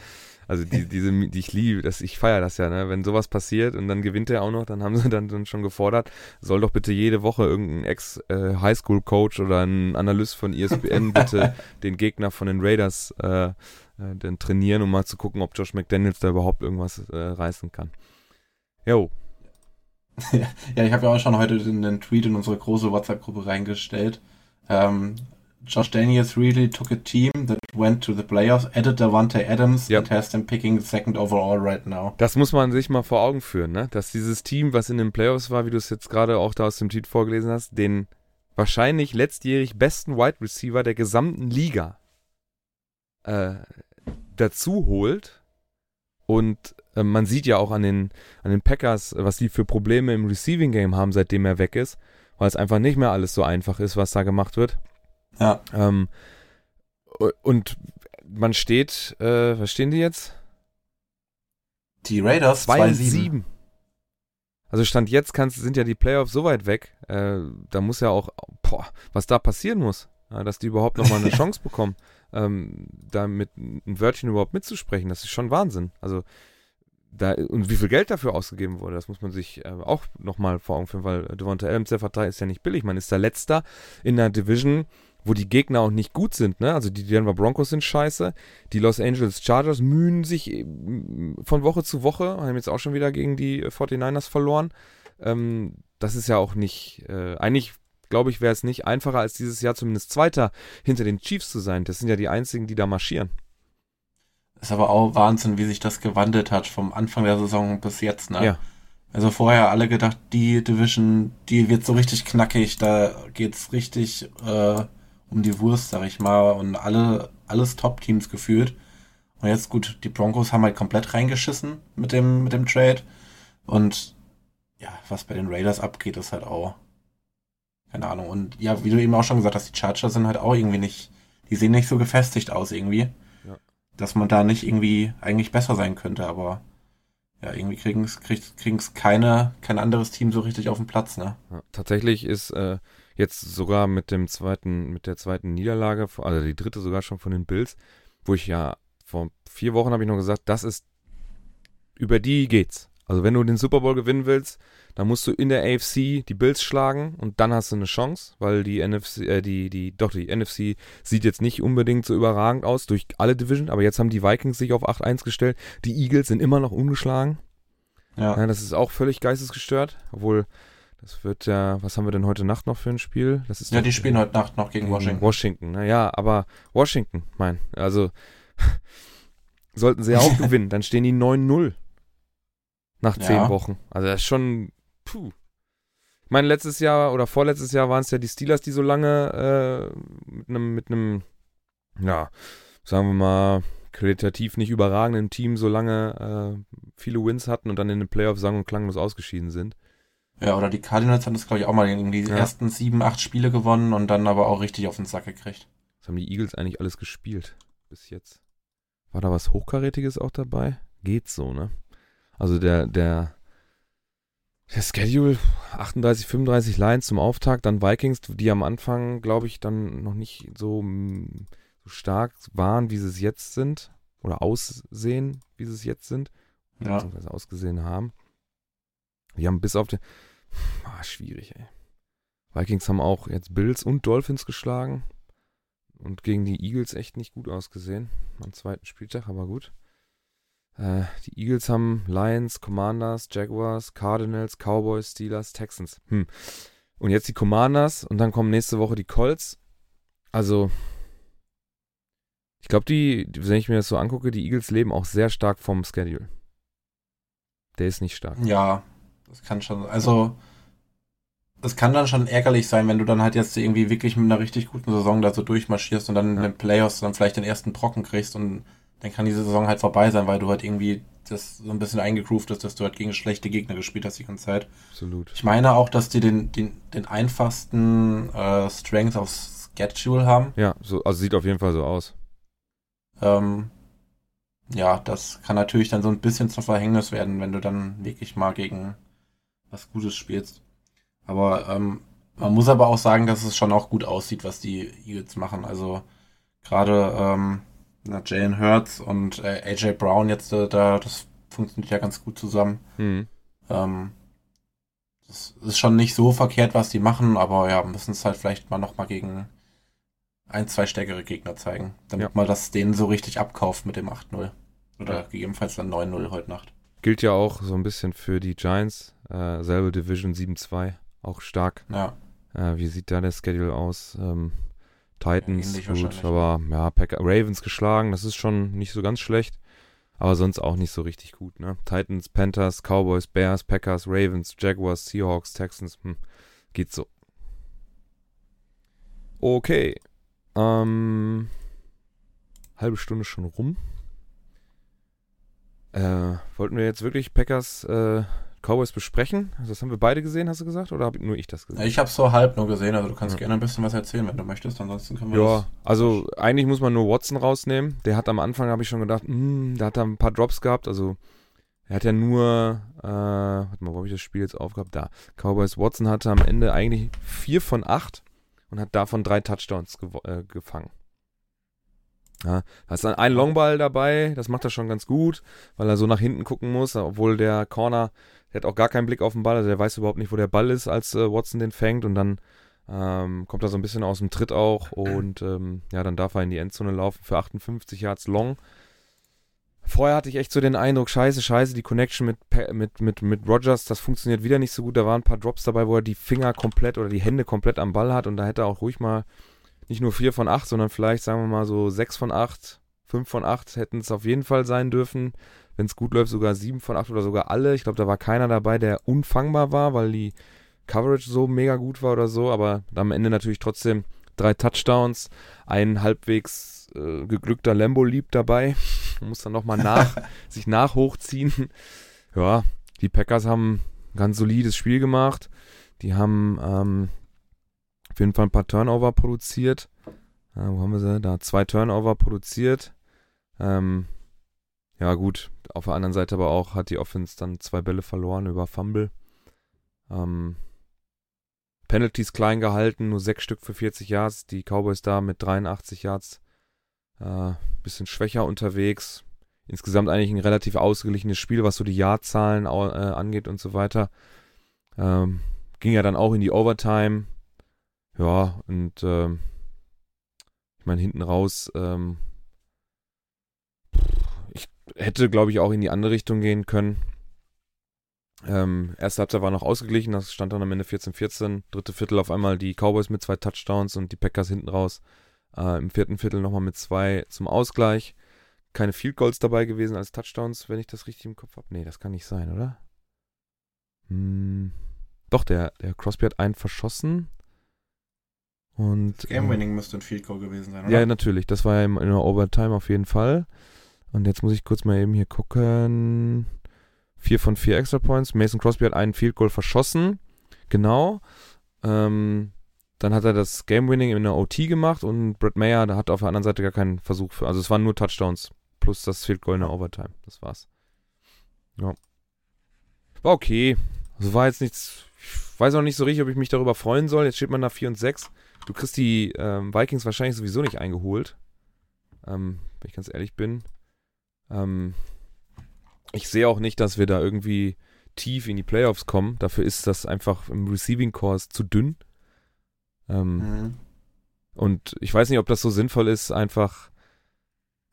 Also die, (laughs) diese, die ich liebe, das, ich feiere das ja, ne? Wenn sowas passiert und dann gewinnt er auch noch, dann haben sie dann, dann schon gefordert, soll doch bitte jede Woche irgendein Ex-Highschool-Coach äh, oder ein Analyst von ESPN bitte den Gegner von den Raiders äh, äh, dann trainieren, um mal zu gucken, ob Josh McDaniels da überhaupt irgendwas äh, reißen kann. Jo. (laughs) ja, ich habe ja auch schon heute einen Tweet in unsere große WhatsApp-Gruppe reingestellt. Ähm, Josh Daniels really took a team that went to the playoffs, added Davante Adams yep. and has them picking second overall right now. Das muss man sich mal vor Augen führen, ne? Dass dieses Team, was in den Playoffs war, wie du es jetzt gerade auch da aus dem Tweet vorgelesen hast, den wahrscheinlich letztjährig besten Wide Receiver der gesamten Liga äh, dazu holt. Und äh, man sieht ja auch an den, an den Packers, was die für Probleme im Receiving Game haben, seitdem er weg ist, weil es einfach nicht mehr alles so einfach ist, was da gemacht wird. Ja. Ähm, und man steht, äh, was stehen die jetzt? Die Raiders 2 7. Also Stand jetzt kannst, sind ja die Playoffs so weit weg, äh, da muss ja auch, boah, was da passieren muss, ja, dass die überhaupt nochmal eine (laughs) Chance bekommen, ähm, da mit ein Wörtchen überhaupt mitzusprechen, das ist schon Wahnsinn. Also da, und wie viel Geld dafür ausgegeben wurde, das muss man sich äh, auch nochmal vor Augen führen, weil Devonta Adams, der Vertrag ist ja nicht billig, man ist da Letzter in der Division, wo die Gegner auch nicht gut sind, ne? Also die Denver Broncos sind scheiße, die Los Angeles Chargers mühen sich äh, von Woche zu Woche, haben jetzt auch schon wieder gegen die 49ers verloren. Ähm, das ist ja auch nicht, äh, eigentlich glaube ich, wäre es nicht einfacher, als dieses Jahr zumindest Zweiter hinter den Chiefs zu sein. Das sind ja die einzigen, die da marschieren. Ist aber auch Wahnsinn, wie sich das gewandelt hat vom Anfang der Saison bis jetzt, ne? Ja. Also vorher alle gedacht, die Division, die wird so richtig knackig, da geht's richtig äh, um die Wurst, sag ich mal, und alle, alles Top-Teams gefühlt. Und jetzt gut, die Broncos haben halt komplett reingeschissen mit dem, mit dem Trade. Und ja, was bei den Raiders abgeht, ist halt auch. Keine Ahnung. Und ja, wie du eben auch schon gesagt hast, die Chargers sind halt auch irgendwie nicht, die sehen nicht so gefestigt aus irgendwie. Ja. Dass man da nicht irgendwie eigentlich besser sein könnte, aber ja, irgendwie kriegen es kriegt, keine, kein anderes Team so richtig auf den Platz, ne? Ja, tatsächlich ist äh, Jetzt sogar mit dem zweiten, mit der zweiten Niederlage, also die dritte sogar schon von den Bills, wo ich ja vor vier Wochen habe ich noch gesagt, das ist über die geht's. Also wenn du den Super Bowl gewinnen willst, dann musst du in der AFC die Bills schlagen und dann hast du eine Chance, weil die NFC, äh, die, die, doch, die NFC sieht jetzt nicht unbedingt so überragend aus durch alle Division, aber jetzt haben die Vikings sich auf 8-1 gestellt. Die Eagles sind immer noch ungeschlagen. Ja. ja. Das ist auch völlig geistesgestört, obwohl das wird ja, was haben wir denn heute Nacht noch für ein Spiel? Das ist ja, die spielen heute Nacht noch gegen Washington. Washington, naja, aber Washington, mein, also (laughs) sollten sie ja auch (laughs) gewinnen, dann stehen die 9-0 nach zehn ja. Wochen. Also das ist schon, puh. Ich meine, letztes Jahr oder vorletztes Jahr waren es ja die Steelers, die so lange äh, mit einem, mit einem, ja, sagen wir mal, qualitativ nicht überragenden Team so lange äh, viele Wins hatten und dann in den Playoffs sang- und klanglos ausgeschieden sind. Ja, oder die Cardinals haben das, glaube ich, auch mal irgendwie die ja. ersten sieben, acht Spiele gewonnen und dann aber auch richtig auf den Sack gekriegt. Was haben die Eagles eigentlich alles gespielt bis jetzt? War da was Hochkarätiges auch dabei? Geht so, ne? Also der, der, der Schedule 38, 35 Lines zum Auftakt, dann Vikings, die am Anfang, glaube ich, dann noch nicht so, so stark waren, wie sie es jetzt sind. Oder aussehen, wie sie es jetzt sind. Ja. Beziehungsweise ausgesehen haben. Die haben bis auf den. Ah, schwierig, ey. Vikings haben auch jetzt Bills und Dolphins geschlagen. Und gegen die Eagles echt nicht gut ausgesehen. Am zweiten Spieltag, aber gut. Äh, die Eagles haben Lions, Commanders, Jaguars, Cardinals, Cowboys, Steelers, Texans. Hm. Und jetzt die Commanders und dann kommen nächste Woche die Colts. Also, ich glaube, die, wenn ich mir das so angucke, die Eagles leben auch sehr stark vom Schedule. Der ist nicht stark. Ja, das kann schon. Also, das kann dann schon ärgerlich sein, wenn du dann halt jetzt irgendwie wirklich mit einer richtig guten Saison da so durchmarschierst und dann ja. in den Playoffs dann vielleicht den ersten Brocken kriegst und dann kann diese Saison halt vorbei sein, weil du halt irgendwie das so ein bisschen eingegroovt ist, dass du halt gegen schlechte Gegner gespielt hast die ganze Zeit. Absolut. Ich meine auch, dass die den, den, den einfachsten äh, Strength of Schedule haben. Ja, so, also sieht auf jeden Fall so aus. Ähm, ja, das kann natürlich dann so ein bisschen zum Verhängnis werden, wenn du dann wirklich mal gegen was Gutes spielst. Aber ähm, man muss aber auch sagen, dass es schon auch gut aussieht, was die Eagles machen. Also gerade ähm, na, Jalen Hurts und äh, AJ Brown jetzt äh, da, das funktioniert ja ganz gut zusammen. Mhm. Ähm, das ist schon nicht so verkehrt, was die machen, aber ja, müssen es halt vielleicht mal nochmal gegen ein, zwei stärkere Gegner zeigen, damit ja. man das denen so richtig abkauft mit dem 8-0. Oder ja. gegebenenfalls dann 9-0 heute Nacht. Gilt ja auch so ein bisschen für die Giants, äh, selbe Division 7-2, auch stark. Ja. Äh, wie sieht da der Schedule aus? Ähm, Titans, ja, gut, aber ja, Pack Ravens geschlagen, das ist schon nicht so ganz schlecht. Aber sonst auch nicht so richtig gut, ne? Titans, Panthers, Cowboys, Bears, Packers, Ravens, Jaguars, Seahawks, Texans, hm, geht so. Okay. Ähm, halbe Stunde schon rum. Äh, wollten wir jetzt wirklich Packers äh, Cowboys besprechen? Also das haben wir beide gesehen, hast du gesagt? Oder habe nur ich das gesehen? Ich habe so halb nur gesehen, also du kannst ja. gerne ein bisschen was erzählen, wenn du möchtest. Ansonsten können wir Ja, also eigentlich muss man nur Watson rausnehmen. Der hat am Anfang, habe ich schon gedacht, mh, hm, da hat er ein paar Drops gehabt. Also er hat ja nur, äh, warte mal, wo habe ich das Spiel jetzt aufgehabt? Da. Cowboys Watson hatte am Ende eigentlich vier von acht und hat davon drei Touchdowns äh, gefangen. Ja, da ist dann ein Longball dabei, das macht er schon ganz gut, weil er so nach hinten gucken muss, obwohl der Corner der hat auch gar keinen Blick auf den Ball, also der weiß überhaupt nicht, wo der Ball ist, als äh, Watson den fängt und dann ähm, kommt er so ein bisschen aus dem Tritt auch (clears throat) und ähm, ja, dann darf er in die Endzone laufen für 58 Yards long. Vorher hatte ich echt so den Eindruck, scheiße, scheiße, die Connection mit, mit, mit, mit Rogers, das funktioniert wieder nicht so gut. Da waren ein paar Drops dabei, wo er die Finger komplett oder die Hände komplett am Ball hat und da hätte er auch ruhig mal nicht nur 4 von 8, sondern vielleicht, sagen wir mal so 6 von 8, 5 von 8 hätten es auf jeden Fall sein dürfen wenn es gut läuft, sogar sieben von acht oder sogar alle. Ich glaube, da war keiner dabei, der unfangbar war, weil die Coverage so mega gut war oder so. Aber am Ende natürlich trotzdem drei Touchdowns, ein halbwegs äh, geglückter Lambo-Lieb dabei. Man (laughs) muss dann nochmal nach, (laughs) sich nach hochziehen. Ja, die Packers haben ein ganz solides Spiel gemacht. Die haben ähm, auf jeden Fall ein paar Turnover produziert. Ja, wo haben wir sie? Da zwei Turnover produziert. Ähm, ja, gut. Auf der anderen Seite aber auch hat die Offense dann zwei Bälle verloren über Fumble. Ähm, Penalties klein gehalten, nur sechs Stück für 40 Yards. Die Cowboys da mit 83 Yards. Äh, bisschen schwächer unterwegs. Insgesamt eigentlich ein relativ ausgeglichenes Spiel, was so die Yard-Zahlen äh, angeht und so weiter. Ähm, ging ja dann auch in die Overtime. Ja, und ähm, ich meine, hinten raus, ähm, ich hätte, glaube ich, auch in die andere Richtung gehen können. Ähm, erste Halbzeit war noch ausgeglichen, das stand dann am Ende 14-14. Dritte Viertel auf einmal die Cowboys mit zwei Touchdowns und die Packers hinten raus. Äh, Im vierten Viertel nochmal mit zwei zum Ausgleich. Keine Field Goals dabei gewesen als Touchdowns, wenn ich das richtig im Kopf habe. Nee, das kann nicht sein, oder? Hm. Doch, der, der Crosby hat einen verschossen. Und, Game Winning äh, müsste ein Field Goal gewesen sein, oder? Ja, natürlich. Das war ja in der Overtime auf jeden Fall. Und jetzt muss ich kurz mal eben hier gucken. Vier von vier Extra Points. Mason Crosby hat einen Field Goal verschossen. Genau. Ähm, dann hat er das Game Winning in der OT gemacht und Brett Mayer, hat auf der anderen Seite gar keinen Versuch für. Also es waren nur Touchdowns plus das Field Goal in der Overtime. Das war's. Ja. War okay. Also war jetzt nichts. Ich weiß auch nicht so richtig, ob ich mich darüber freuen soll. Jetzt steht man da 4 und 6. Du kriegst die ähm, Vikings wahrscheinlich sowieso nicht eingeholt. Ähm, wenn ich ganz ehrlich bin. Ähm, ich sehe auch nicht, dass wir da irgendwie tief in die Playoffs kommen. Dafür ist das einfach im Receiving Course zu dünn. Ähm, mhm. Und ich weiß nicht, ob das so sinnvoll ist, einfach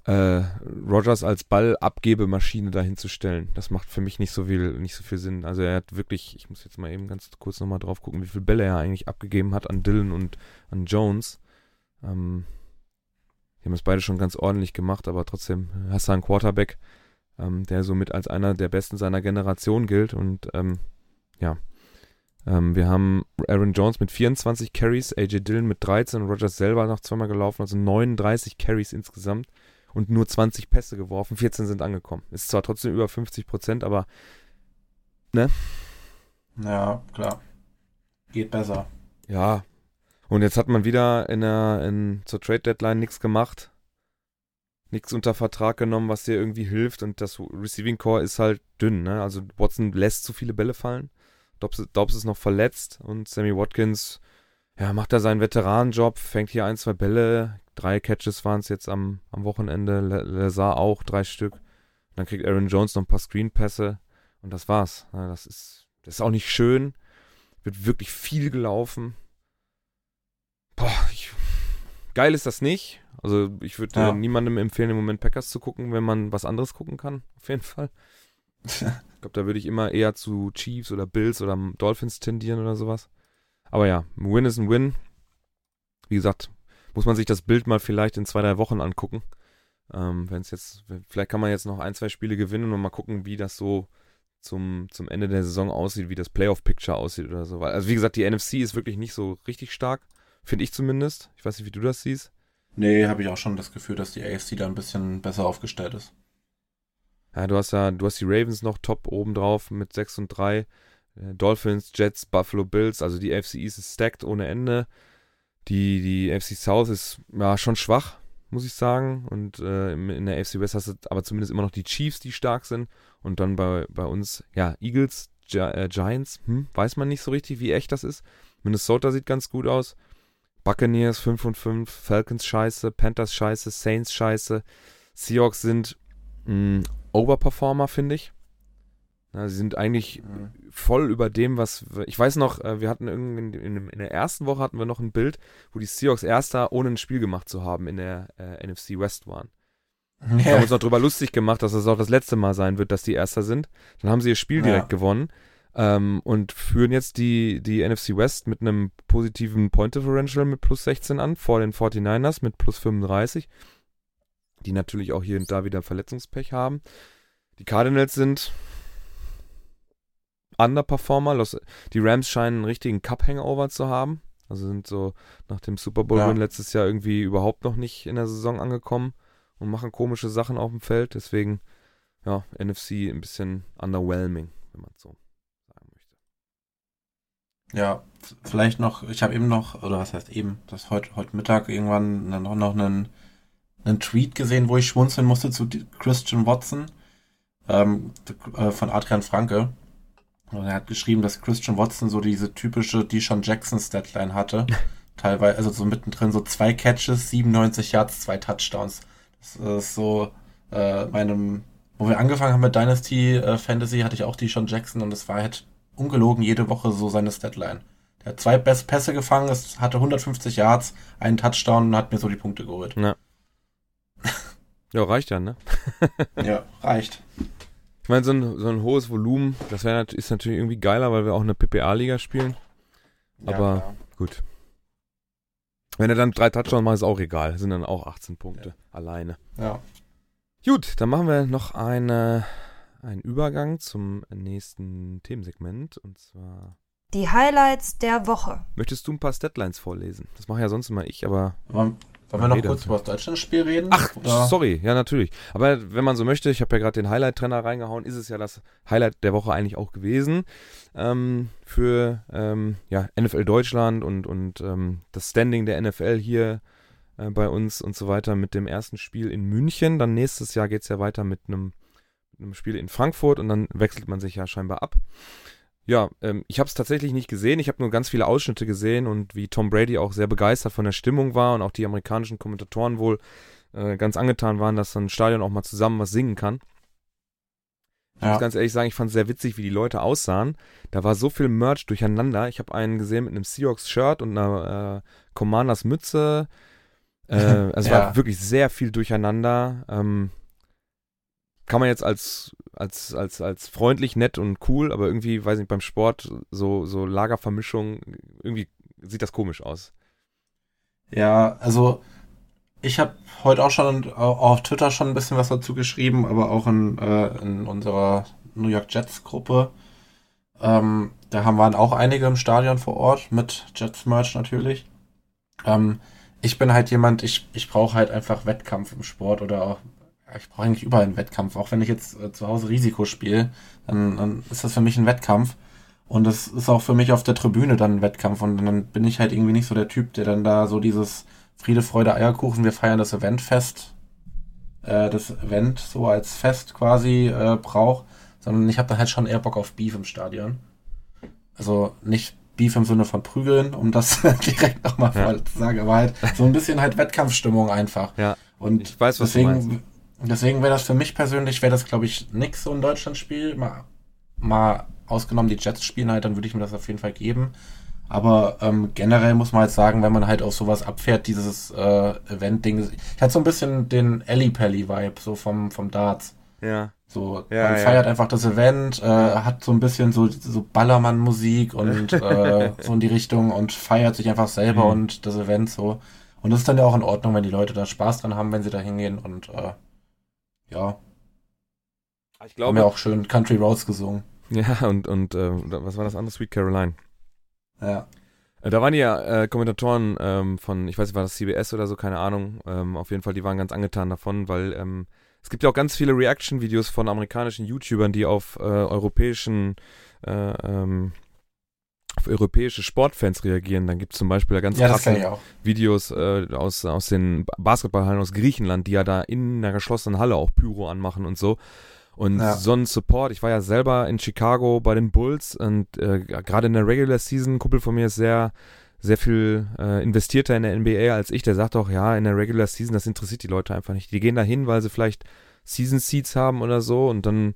äh, Rogers als Ballabgebemaschine dahinzustellen. Das macht für mich nicht so viel, nicht so viel Sinn. Also er hat wirklich, ich muss jetzt mal eben ganz kurz nochmal drauf gucken, wie viele Bälle er eigentlich abgegeben hat an Dylan und an Jones. Ähm, die haben es beide schon ganz ordentlich gemacht, aber trotzdem hast du einen Quarterback, ähm, der somit als einer der besten seiner Generation gilt. Und ähm, ja, ähm, wir haben Aaron Jones mit 24 Carries, AJ Dillon mit 13 und Rogers selber noch zweimal gelaufen, also 39 Carries insgesamt und nur 20 Pässe geworfen, 14 sind angekommen. Ist zwar trotzdem über 50 Prozent, aber ne? Ja, klar. Geht besser. Ja. Und jetzt hat man wieder in der, in, zur Trade Deadline nichts gemacht nichts unter Vertrag genommen, was dir irgendwie hilft und das Receiving Core ist halt dünn, ne? Also Watson lässt zu viele Bälle fallen. Dobbs, Dobbs ist noch verletzt und Sammy Watkins, ja, macht da seinen Veteranenjob, fängt hier ein, zwei Bälle, drei Catches waren es jetzt am, am Wochenende, Lazar auch drei Stück. Dann kriegt Aaron Jones noch ein paar Screenpässe und das war's. Ja, das ist, das ist auch nicht schön. Wird wirklich viel gelaufen. Boah, ich, geil ist das nicht. Also ich würde ja. niemandem empfehlen, im Moment Packers zu gucken, wenn man was anderes gucken kann, auf jeden Fall. (laughs) ich glaube, da würde ich immer eher zu Chiefs oder Bills oder Dolphins tendieren oder sowas. Aber ja, ein Win ist ein Win. Wie gesagt, muss man sich das Bild mal vielleicht in zwei, drei Wochen angucken. Ähm, wenn es jetzt, vielleicht kann man jetzt noch ein, zwei Spiele gewinnen und mal gucken, wie das so zum, zum Ende der Saison aussieht, wie das Playoff-Picture aussieht oder so. Also wie gesagt, die NFC ist wirklich nicht so richtig stark, finde ich zumindest. Ich weiß nicht, wie du das siehst. Nee, habe ich auch schon das Gefühl, dass die AFC da ein bisschen besser aufgestellt ist. Ja, du hast ja, du hast die Ravens noch top oben drauf mit 6 und 3. Äh, Dolphins, Jets, Buffalo Bills, also die AFC East ist stacked ohne Ende. Die, die AFC South ist ja schon schwach, muss ich sagen. Und äh, in der AFC West hast du aber zumindest immer noch die Chiefs, die stark sind. Und dann bei, bei uns, ja, Eagles, Gi äh, Giants, hm, weiß man nicht so richtig, wie echt das ist. Minnesota sieht ganz gut aus. Buccaneers 5 und 5, Falcons scheiße, Panthers scheiße, Saints scheiße. Seahawks sind mh, mm, Overperformer, finde ich. Ja, sie sind eigentlich mhm. voll über dem, was. Ich weiß noch, äh, wir hatten irgendwie in, in, der ersten Woche hatten wir noch ein Bild, wo die Seahawks Erster ohne ein Spiel gemacht zu haben in der äh, NFC West waren. Ja. Wir haben uns noch drüber lustig gemacht, dass das auch das letzte Mal sein wird, dass die Erster sind. Dann haben sie ihr Spiel direkt ja. gewonnen ähm, und führen jetzt die, die NFC West mit einem positiven Point Differential mit plus 16 an, vor den 49ers mit plus 35, die natürlich auch hier und da wieder Verletzungspech haben. Die Cardinals sind Underperformer. Los, die Rams scheinen einen richtigen Cup-Hangover zu haben. Also sind so nach dem Super Bowl-Win ja. letztes Jahr irgendwie überhaupt noch nicht in der Saison angekommen und machen komische Sachen auf dem Feld. Deswegen, ja, NFC ein bisschen underwhelming, wenn man so ja, vielleicht noch, ich habe eben noch, oder was heißt eben, das heute, heute Mittag irgendwann noch, noch einen, einen Tweet gesehen, wo ich schmunzeln musste zu Christian Watson ähm, äh, von Adrian Franke. Und er hat geschrieben, dass Christian Watson so diese typische Deshaun Jackson Statline hatte. (laughs) Teilweise, also so mittendrin so zwei Catches, 97 Yards, zwei Touchdowns. Das ist so äh, meinem, wo wir angefangen haben mit Dynasty äh, Fantasy, hatte ich auch Deshaun Jackson und es war halt ungelogen jede Woche so seine Statline. Der hat zwei Best Pässe gefangen, es hatte 150 Yards, einen Touchdown und hat mir so die Punkte geholt. Ja. (laughs) ja, reicht ja, ne? ja, reicht. Ich meine, so ein, so ein hohes Volumen, das wär, ist natürlich irgendwie geiler, weil wir auch eine PPA-Liga spielen. Aber ja, gut. Wenn er dann drei Touchdowns macht, ist auch egal. Das sind dann auch 18 Punkte ja. alleine. Ja. Gut, dann machen wir noch eine, einen Übergang zum nächsten Themensegment. Und zwar die Highlights der Woche. Möchtest du ein paar Statlines vorlesen? Das mache ja sonst immer ich, aber. Wollen wir noch kurz über das Deutschlandspiel reden? Ach, oder? sorry, ja, natürlich. Aber wenn man so möchte, ich habe ja gerade den Highlight-Trenner reingehauen, ist es ja das Highlight der Woche eigentlich auch gewesen. Ähm, für ähm, ja, NFL Deutschland und, und ähm, das Standing der NFL hier äh, bei uns und so weiter mit dem ersten Spiel in München. Dann nächstes Jahr geht es ja weiter mit einem Spiel in Frankfurt und dann wechselt man sich ja scheinbar ab. Ja, ähm, ich habe es tatsächlich nicht gesehen. Ich habe nur ganz viele Ausschnitte gesehen und wie Tom Brady auch sehr begeistert von der Stimmung war und auch die amerikanischen Kommentatoren wohl äh, ganz angetan waren, dass so ein Stadion auch mal zusammen was singen kann. Ich ja. muss ganz ehrlich sagen, ich fand es sehr witzig, wie die Leute aussahen. Da war so viel Merch durcheinander. Ich habe einen gesehen mit einem Seahawks-Shirt und einer äh, Commanders-Mütze. Äh, (laughs) es ja. war wirklich sehr viel durcheinander. Ähm, kann man jetzt als, als, als, als freundlich, nett und cool, aber irgendwie, weiß nicht, beim Sport so, so Lagervermischung, irgendwie sieht das komisch aus. Ja, also ich habe heute auch schon auf Twitter schon ein bisschen was dazu geschrieben, aber auch in, äh, in unserer New York Jets Gruppe. Ähm, da haben waren auch einige im Stadion vor Ort mit Jets Merch natürlich. Ähm, ich bin halt jemand, ich, ich brauche halt einfach Wettkampf im Sport oder auch ich brauche eigentlich überall einen Wettkampf. Auch wenn ich jetzt äh, zu Hause Risiko spiele, dann, dann ist das für mich ein Wettkampf. Und das ist auch für mich auf der Tribüne dann ein Wettkampf. Und dann bin ich halt irgendwie nicht so der Typ, der dann da so dieses Friede, Freude, Eierkuchen, wir feiern das Eventfest, äh, das Event so als Fest quasi äh, braucht, sondern ich habe dann halt schon eher Bock auf Beef im Stadion. Also nicht Beef im Sinne von Prügeln, um das (laughs) direkt nochmal ja. zu sagen, aber halt so ein bisschen halt Wettkampfstimmung einfach. Ja. Und ich weiß, was deswegen Deswegen wäre das für mich persönlich, wäre das, glaube ich, nix so ein Deutschlandspiel. Mal, mal ausgenommen, die Jets spielen halt, dann würde ich mir das auf jeden Fall geben. Aber ähm, generell muss man halt sagen, wenn man halt auf sowas abfährt, dieses äh, Event-Ding. Ich hatte so ein bisschen den Ellie Pelly-Vibe, so vom, vom Darts. Ja. So, ja, man ja. feiert einfach das Event, äh, hat so ein bisschen so, so Ballermann-Musik und (laughs) äh, so in die Richtung und feiert sich einfach selber mhm. und das Event so. Und das ist dann ja auch in Ordnung, wenn die Leute da Spaß dran haben, wenn sie da hingehen und äh, ja. Ich glaube, haben ja auch schön Country Roads gesungen. (laughs) Ja, und, und äh, was war das andere? Sweet Caroline. Ja. Äh, da waren die ja äh, Kommentatoren ähm, von, ich weiß nicht, war das CBS oder so, keine Ahnung. Ähm, auf jeden Fall, die waren ganz angetan davon, weil ähm, es gibt ja auch ganz viele Reaction-Videos von amerikanischen YouTubern, die auf äh, europäischen äh, ähm, auf europäische Sportfans reagieren. Dann gibt es zum Beispiel ganz ja, krasse Videos äh, aus, aus den Basketballhallen aus Griechenland, die ja da in einer geschlossenen Halle auch Pyro anmachen und so. Und ja. so ein Support, ich war ja selber in Chicago bei den Bulls und äh, gerade in der Regular Season, ein Kumpel von mir ist sehr, sehr viel äh, investierter in der NBA als ich. Der sagt auch, ja, in der Regular Season, das interessiert die Leute einfach nicht. Die gehen da hin, weil sie vielleicht Season Seats haben oder so und dann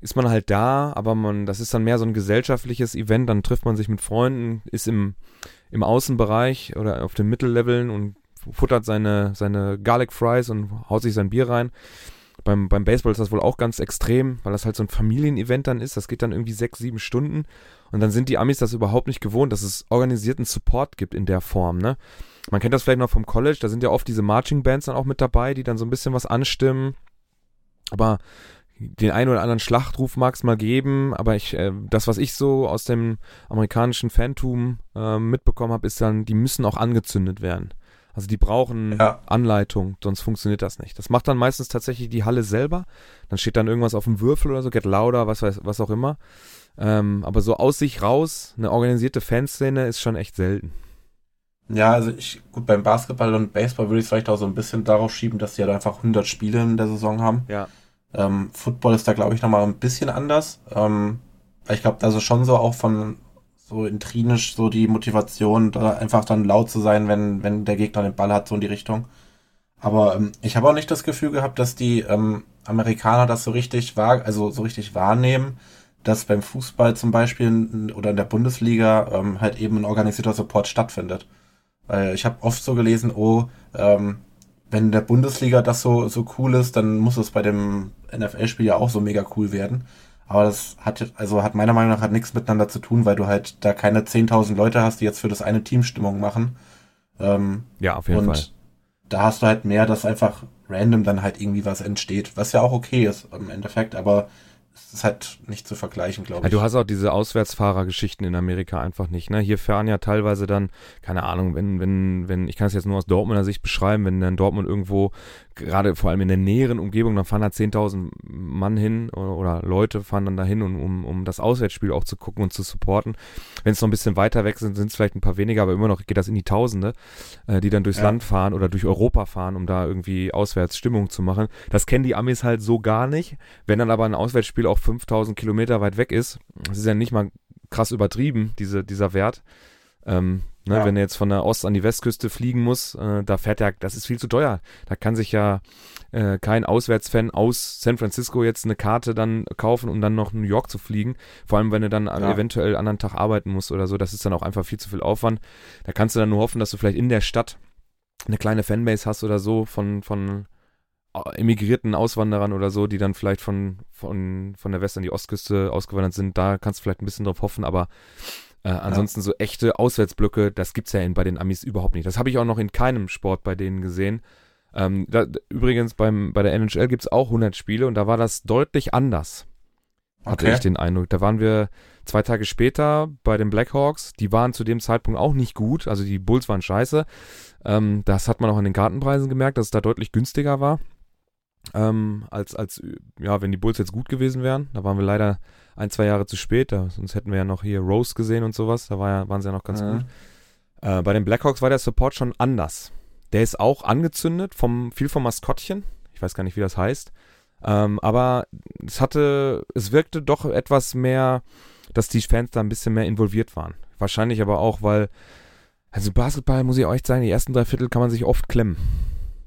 ist man halt da, aber man, das ist dann mehr so ein gesellschaftliches Event, dann trifft man sich mit Freunden, ist im, im Außenbereich oder auf den Mittelleveln und futtert seine, seine Garlic Fries und haut sich sein Bier rein. Beim, beim Baseball ist das wohl auch ganz extrem, weil das halt so ein Familienevent dann ist. Das geht dann irgendwie sechs, sieben Stunden. Und dann sind die Amis das überhaupt nicht gewohnt, dass es organisierten Support gibt in der Form, ne? Man kennt das vielleicht noch vom College, da sind ja oft diese Marching Bands dann auch mit dabei, die dann so ein bisschen was anstimmen. Aber den einen oder anderen Schlachtruf mag es mal geben, aber ich, äh, das, was ich so aus dem amerikanischen Fantum äh, mitbekommen habe, ist dann, die müssen auch angezündet werden. Also die brauchen ja. Anleitung, sonst funktioniert das nicht. Das macht dann meistens tatsächlich die Halle selber. Dann steht dann irgendwas auf dem Würfel oder so, get louder, was weiß, was auch immer. Ähm, aber so aus sich raus, eine organisierte Fanszene ist schon echt selten. Ja, also ich, gut, beim Basketball und Baseball würde ich es vielleicht auch so ein bisschen darauf schieben, dass die halt einfach 100 Spiele in der Saison haben. Ja. Ähm, Football ist da, glaube ich, nochmal ein bisschen anders. Ähm, ich glaube, ist schon so auch von so intrinisch so die Motivation, da einfach dann laut zu sein, wenn, wenn der Gegner den Ball hat, so in die Richtung. Aber ähm, ich habe auch nicht das Gefühl gehabt, dass die ähm, Amerikaner das so richtig wahr, also so richtig wahrnehmen, dass beim Fußball zum Beispiel oder in der Bundesliga ähm, halt eben ein organisierter Support stattfindet. Weil ich habe oft so gelesen, oh, ähm, wenn in der Bundesliga das so, so cool ist, dann muss es bei dem NFL-Spiel ja auch so mega cool werden. Aber das hat, also hat meiner Meinung nach hat nichts miteinander zu tun, weil du halt da keine 10.000 Leute hast, die jetzt für das eine Team Stimmung machen. Ähm, ja, auf jeden und Fall. Da hast du halt mehr, dass einfach random dann halt irgendwie was entsteht, was ja auch okay ist im Endeffekt, aber es ist halt nicht zu vergleichen, glaube ich. Ja, du hast auch diese Auswärtsfahrergeschichten in Amerika einfach nicht. Ne? Hier fahren ja teilweise dann, keine Ahnung, wenn, wenn, wenn, ich kann es jetzt nur aus Dortmunder Sicht beschreiben, wenn dann Dortmund irgendwo gerade vor allem in der näheren Umgebung, dann fahren da 10.000 Mann hin oder, oder, Leute fahren dann dahin, um, um, um das Auswärtsspiel auch zu gucken und zu supporten. Wenn es noch ein bisschen weiter weg sind, sind es vielleicht ein paar weniger, aber immer noch geht das in die Tausende, äh, die dann durchs ja. Land fahren oder durch Europa fahren, um da irgendwie Auswärtsstimmung zu machen. Das kennen die Amis halt so gar nicht. Wenn dann aber ein Auswärtsspiel auch 5.000 Kilometer weit weg ist, das ist ja nicht mal krass übertrieben, diese, dieser Wert, ähm, Ne, ja. Wenn er jetzt von der Ost- an die Westküste fliegen muss, äh, da fährt er, das ist viel zu teuer. Da kann sich ja äh, kein Auswärtsfan aus San Francisco jetzt eine Karte dann kaufen, um dann noch New York zu fliegen. Vor allem, wenn er dann ja. eventuell einen anderen Tag arbeiten muss oder so. Das ist dann auch einfach viel zu viel Aufwand. Da kannst du dann nur hoffen, dass du vielleicht in der Stadt eine kleine Fanbase hast oder so von, von emigrierten Auswanderern oder so, die dann vielleicht von, von, von der West- an die Ostküste ausgewandert sind. Da kannst du vielleicht ein bisschen drauf hoffen, aber äh, ansonsten ja. so echte Auswärtsblöcke, das gibt's ja in, bei den Amis überhaupt nicht. Das habe ich auch noch in keinem Sport bei denen gesehen. Ähm, da, übrigens beim, bei der NHL gibt's auch 100 Spiele und da war das deutlich anders. Hatte okay. ich den Eindruck. Da waren wir zwei Tage später bei den Blackhawks. Die waren zu dem Zeitpunkt auch nicht gut. Also die Bulls waren scheiße. Ähm, das hat man auch an den Kartenpreisen gemerkt, dass es da deutlich günstiger war. Ähm, als, als, ja, wenn die Bulls jetzt gut gewesen wären. Da waren wir leider ein, zwei Jahre zu spät. Da, sonst hätten wir ja noch hier Rose gesehen und sowas. Da war ja, waren sie ja noch ganz mhm. gut. Äh, bei den Blackhawks war der Support schon anders. Der ist auch angezündet, vom, viel vom Maskottchen. Ich weiß gar nicht, wie das heißt. Ähm, aber es hatte, es wirkte doch etwas mehr, dass die Fans da ein bisschen mehr involviert waren. Wahrscheinlich aber auch, weil, also Basketball, muss ich euch sagen, die ersten drei Viertel kann man sich oft klemmen.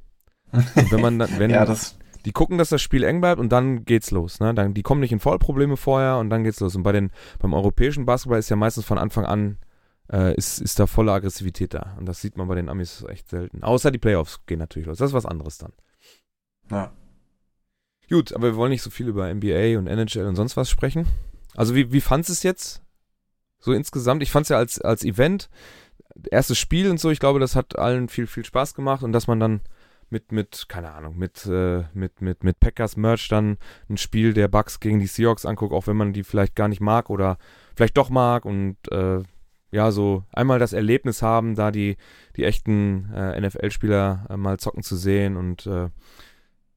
(laughs) Und wenn man dann, wenn, ja, das die gucken, dass das Spiel eng bleibt und dann geht's los. Ne? Dann, die kommen nicht in Vollprobleme vorher und dann geht's los. Und bei den, beim europäischen Basketball ist ja meistens von Anfang an äh, ist, ist da volle Aggressivität da. Und das sieht man bei den Amis echt selten. Außer die Playoffs gehen natürlich los. Das ist was anderes dann. Ja. Gut, aber wir wollen nicht so viel über NBA und NHL und sonst was sprechen. Also wie, wie fandst es jetzt? So insgesamt? Ich fand es ja als, als Event, erstes Spiel und so, ich glaube, das hat allen viel, viel Spaß gemacht und dass man dann mit, mit, keine Ahnung, mit, äh, mit, mit, mit Packers Merch dann ein Spiel der Bucks gegen die Seahawks anguckt, auch wenn man die vielleicht gar nicht mag oder vielleicht doch mag und äh, ja, so einmal das Erlebnis haben, da die, die echten äh, NFL-Spieler äh, mal zocken zu sehen und äh,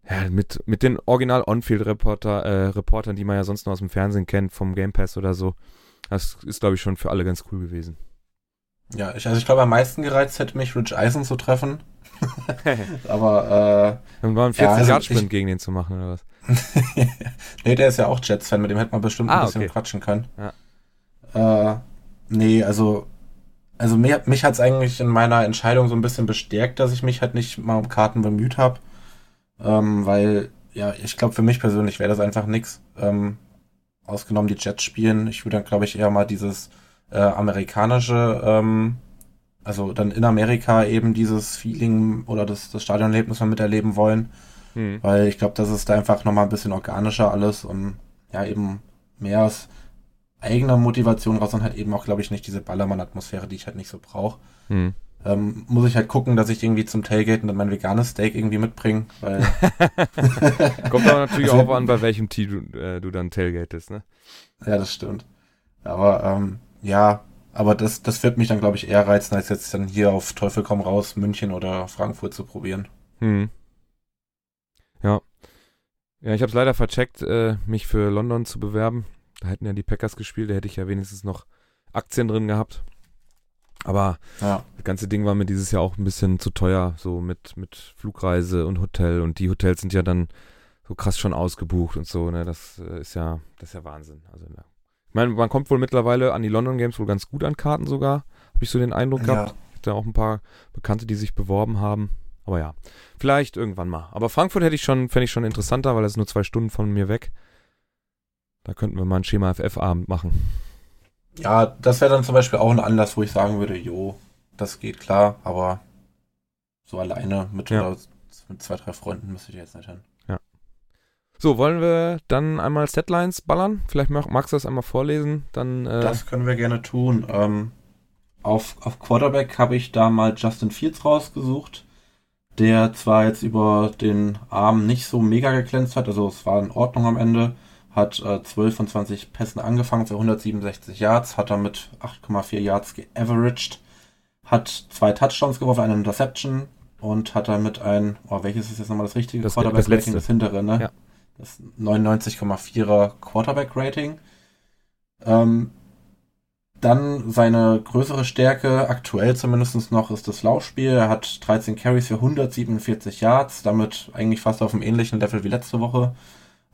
ja, mit, mit den original On-Field-Reporter, äh, Reportern, die man ja sonst noch aus dem Fernsehen kennt, vom Game Pass oder so. Das ist, glaube ich, schon für alle ganz cool gewesen. Ja, ich, also ich glaube, am meisten gereizt hätte mich Rich Eisen zu treffen. (laughs) Aber äh, Dann war ein 40 ja, Yard Sprint gegen den zu machen oder was? (laughs) nee, der ist ja auch Jets-Fan, mit dem hätte man bestimmt ah, ein bisschen okay. quatschen können. Ja. Äh, nee, also also mich, mich hat es eigentlich in meiner Entscheidung so ein bisschen bestärkt, dass ich mich halt nicht mal um Karten bemüht habe. Ähm, weil, ja, ich glaube, für mich persönlich wäre das einfach nix. Ähm, ausgenommen die Jets spielen. Ich würde dann, glaube ich, eher mal dieses äh, amerikanische ähm, also dann in Amerika eben dieses Feeling oder das, das Stadionerlebnis mal miterleben wollen. Hm. Weil ich glaube, das ist da einfach nochmal ein bisschen organischer alles und ja, eben mehr aus eigener Motivation raus und halt eben auch, glaube ich, nicht diese Ballermann-Atmosphäre, die ich halt nicht so brauche. Hm. Ähm, muss ich halt gucken, dass ich irgendwie zum Tailgaten dann mein veganes Steak irgendwie mitbringe, weil. (laughs) Kommt aber natürlich also, auch an, bei welchem Tee du, äh, du dann tailgatest, ne? Ja, das stimmt. Aber ähm, ja, aber das, das wird mich dann, glaube ich, eher reizen, als jetzt dann hier auf Teufel komm raus, München oder Frankfurt zu probieren. Hm. Ja. Ja, ich habe es leider vercheckt, äh, mich für London zu bewerben. Da hätten ja die Packers gespielt, da hätte ich ja wenigstens noch Aktien drin gehabt. Aber ja. das ganze Ding war mir dieses Jahr auch ein bisschen zu teuer, so mit, mit Flugreise und Hotel. Und die Hotels sind ja dann so krass schon ausgebucht und so, ne? Das äh, ist ja, das ist ja Wahnsinn. Also der meine, man kommt wohl mittlerweile an die London Games wohl ganz gut an Karten sogar. Habe ich so den Eindruck Ja. gehabt. Ich hatte auch ein paar Bekannte, die sich beworben haben. Aber ja, vielleicht irgendwann mal. Aber Frankfurt hätte ich schon, fände ich schon interessanter, weil das ist nur zwei Stunden von mir weg. Da könnten wir mal einen Schema FF-Abend machen. Ja, das wäre dann zum Beispiel auch ein Anlass, wo ich sagen würde, jo, das geht klar, aber so alleine mit, Ja. mit zwei, drei Freunden müsste ich jetzt nicht hin. So, wollen wir dann einmal Setlines ballern? Vielleicht mag, magst du das einmal vorlesen? Dann, äh, Das können wir gerne tun. Ähm, auf, auf Quarterback habe ich da mal Justin Fields rausgesucht, der zwar jetzt über den Arm nicht so mega geglänzt hat, also es war in Ordnung am Ende, hat äh, 12 von 20 Pässen angefangen für 167 Yards, hat damit 8,4 Yards geaveraged, hat zwei Touchdowns geworfen, eine Interception und hat damit ein, oh, welches ist jetzt nochmal das richtige Das- das Quarterback-Rating, letzte. das hintere, ne? Ja. Das 99,4er Quarterback-Rating. Ähm, dann seine größere Stärke, aktuell zumindest noch, ist das Laufspiel. Er hat 13 Carries für 147 Yards, damit eigentlich fast auf einem ähnlichen Level wie letzte Woche.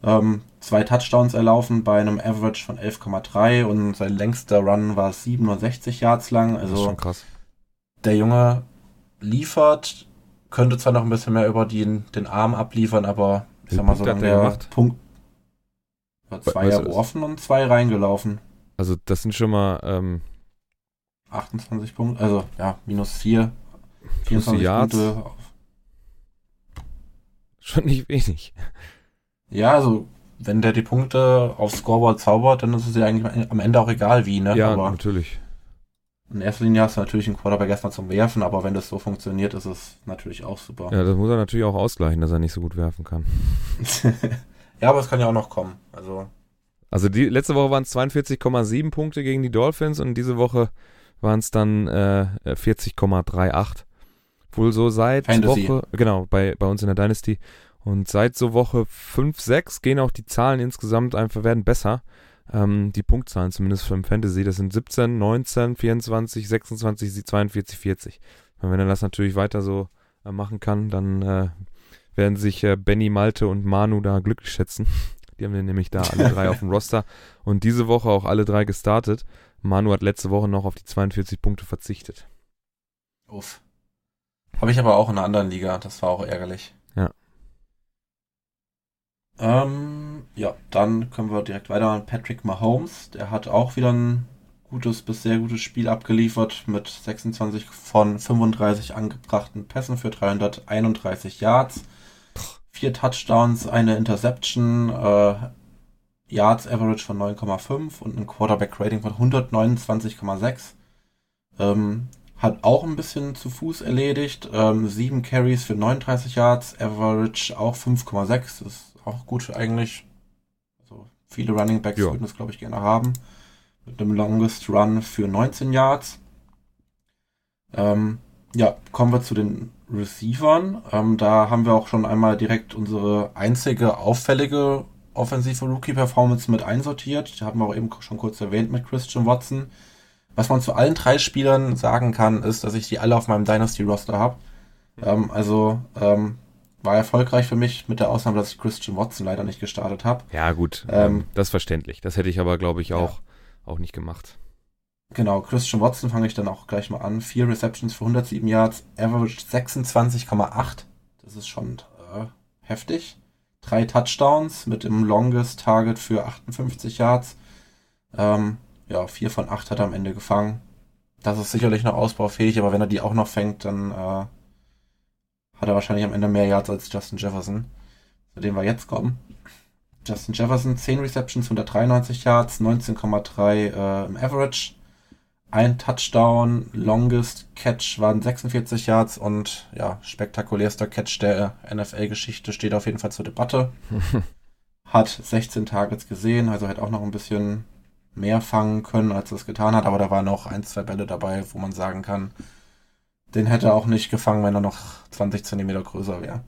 Ähm, zwei Touchdowns erlaufen bei einem Average von 11,3 und sein längster Run war 67 Yards lang. das ist Also schon krass. der Junge liefert, könnte zwar noch ein bisschen mehr über den, den Arm abliefern, aber ich sag mal so, hat der gemacht? Punkt. Zwei weißt du und zwei reingelaufen. Also, das sind schon mal, ähm, 28 Punkte, also ja, minus 4. Plus die 24 Yards. Punkte. auf- schon nicht wenig. Ja, also wenn der die Punkte aufs Scoreboard zaubert, dann ist es ja eigentlich am Ende auch egal wie, ne? Ja, aber natürlich. In erster Linie hast du natürlich einen Quarterback erstmal zum Werfen, aber wenn das so funktioniert, ist es natürlich auch super. Ja, das muss er natürlich auch ausgleichen, dass er nicht so gut werfen kann. (laughs) ja, aber es kann ja auch noch kommen. Also Also die letzte Woche waren es 42,7 Punkte gegen die Dolphins und diese Woche waren es dann äh, 40,38. Wohl so seit Fantasy. Woche, genau, bei, bei uns in der Dynasty. Und seit so Woche 5, 6 gehen auch die Zahlen insgesamt einfach, werden besser. Ähm, die Punktzahlen zumindest für im Fantasy, das sind 17, 19, 24, 26, 42, 40. Und wenn er das natürlich weiter so äh, machen kann, dann äh, werden sich äh, Benny, Malte und Manu da glücklich schätzen. (laughs) Die haben den nämlich da alle drei auf dem (laughs) Roster und diese Woche auch alle drei gestartet. Manu hat letzte Woche noch auf die 42 Punkte verzichtet. Uff. Habe ich aber auch in einer anderen Liga, das war auch ärgerlich. Ähm, ja, dann können wir direkt weitermachen. Patrick Mahomes, der hat auch wieder ein gutes bis sehr gutes Spiel abgeliefert mit 26 von 35 angebrachten Pässen für 331 Yards, vier Touchdowns, eine Interception, äh, Yards Average von 9,5 und ein Quarterback Rating von 129,6. Ähm, hat auch ein bisschen zu Fuß erledigt. Ähm, sieben Carries für 39 Yards, Average auch 5,6. Ist auch gut eigentlich. Also viele Running Backs Ja. würden das, glaube ich, gerne haben. Mit einem Longest Run für 19 Yards. Ähm, ja, kommen wir zu den Receivern. Ähm, da haben wir auch schon einmal direkt unsere einzige auffällige offensive Rookie-Performance mit einsortiert. Die haben wir auch eben schon kurz erwähnt mit Christian Watson. Was man zu allen drei Spielern sagen kann, ist, dass ich die alle auf meinem Dynasty-Roster habe. Ähm, also ähm, war erfolgreich für mich, mit der Ausnahme, dass ich Christian Watson leider nicht gestartet habe. Ja, gut, Ähm, ähm, das ist verständlich. Das hätte ich aber, glaube ich, Ja. auch, auch nicht gemacht. Genau, Christian Watson fange ich dann auch gleich mal an. Vier Receptions für 107 Yards, Average 26,8. Das ist schon äh, heftig. Drei Touchdowns mit dem Longest Target für 58 Yards. Ähm, ja, vier von acht hat er am Ende gefangen. Das ist sicherlich noch ausbaufähig, aber wenn er die auch noch fängt, dann äh, hat er wahrscheinlich am Ende mehr Yards als Justin Jefferson, zu dem wir jetzt kommen. Justin Jefferson, 10 Receptions, 193 Yards, 19,3 äh, im Average. Ein Touchdown, longest Catch waren 46 Yards und ja, spektakulärster Catch der NFL-Geschichte steht auf jeden Fall zur Debatte. (laughs) Hat 16 Targets gesehen, also hätte auch noch ein bisschen mehr fangen können, als er es getan hat, aber da waren noch ein, zwei Bälle dabei, wo man sagen kann, den hätte er auch nicht gefangen, wenn er noch 20 Zentimeter größer wäre.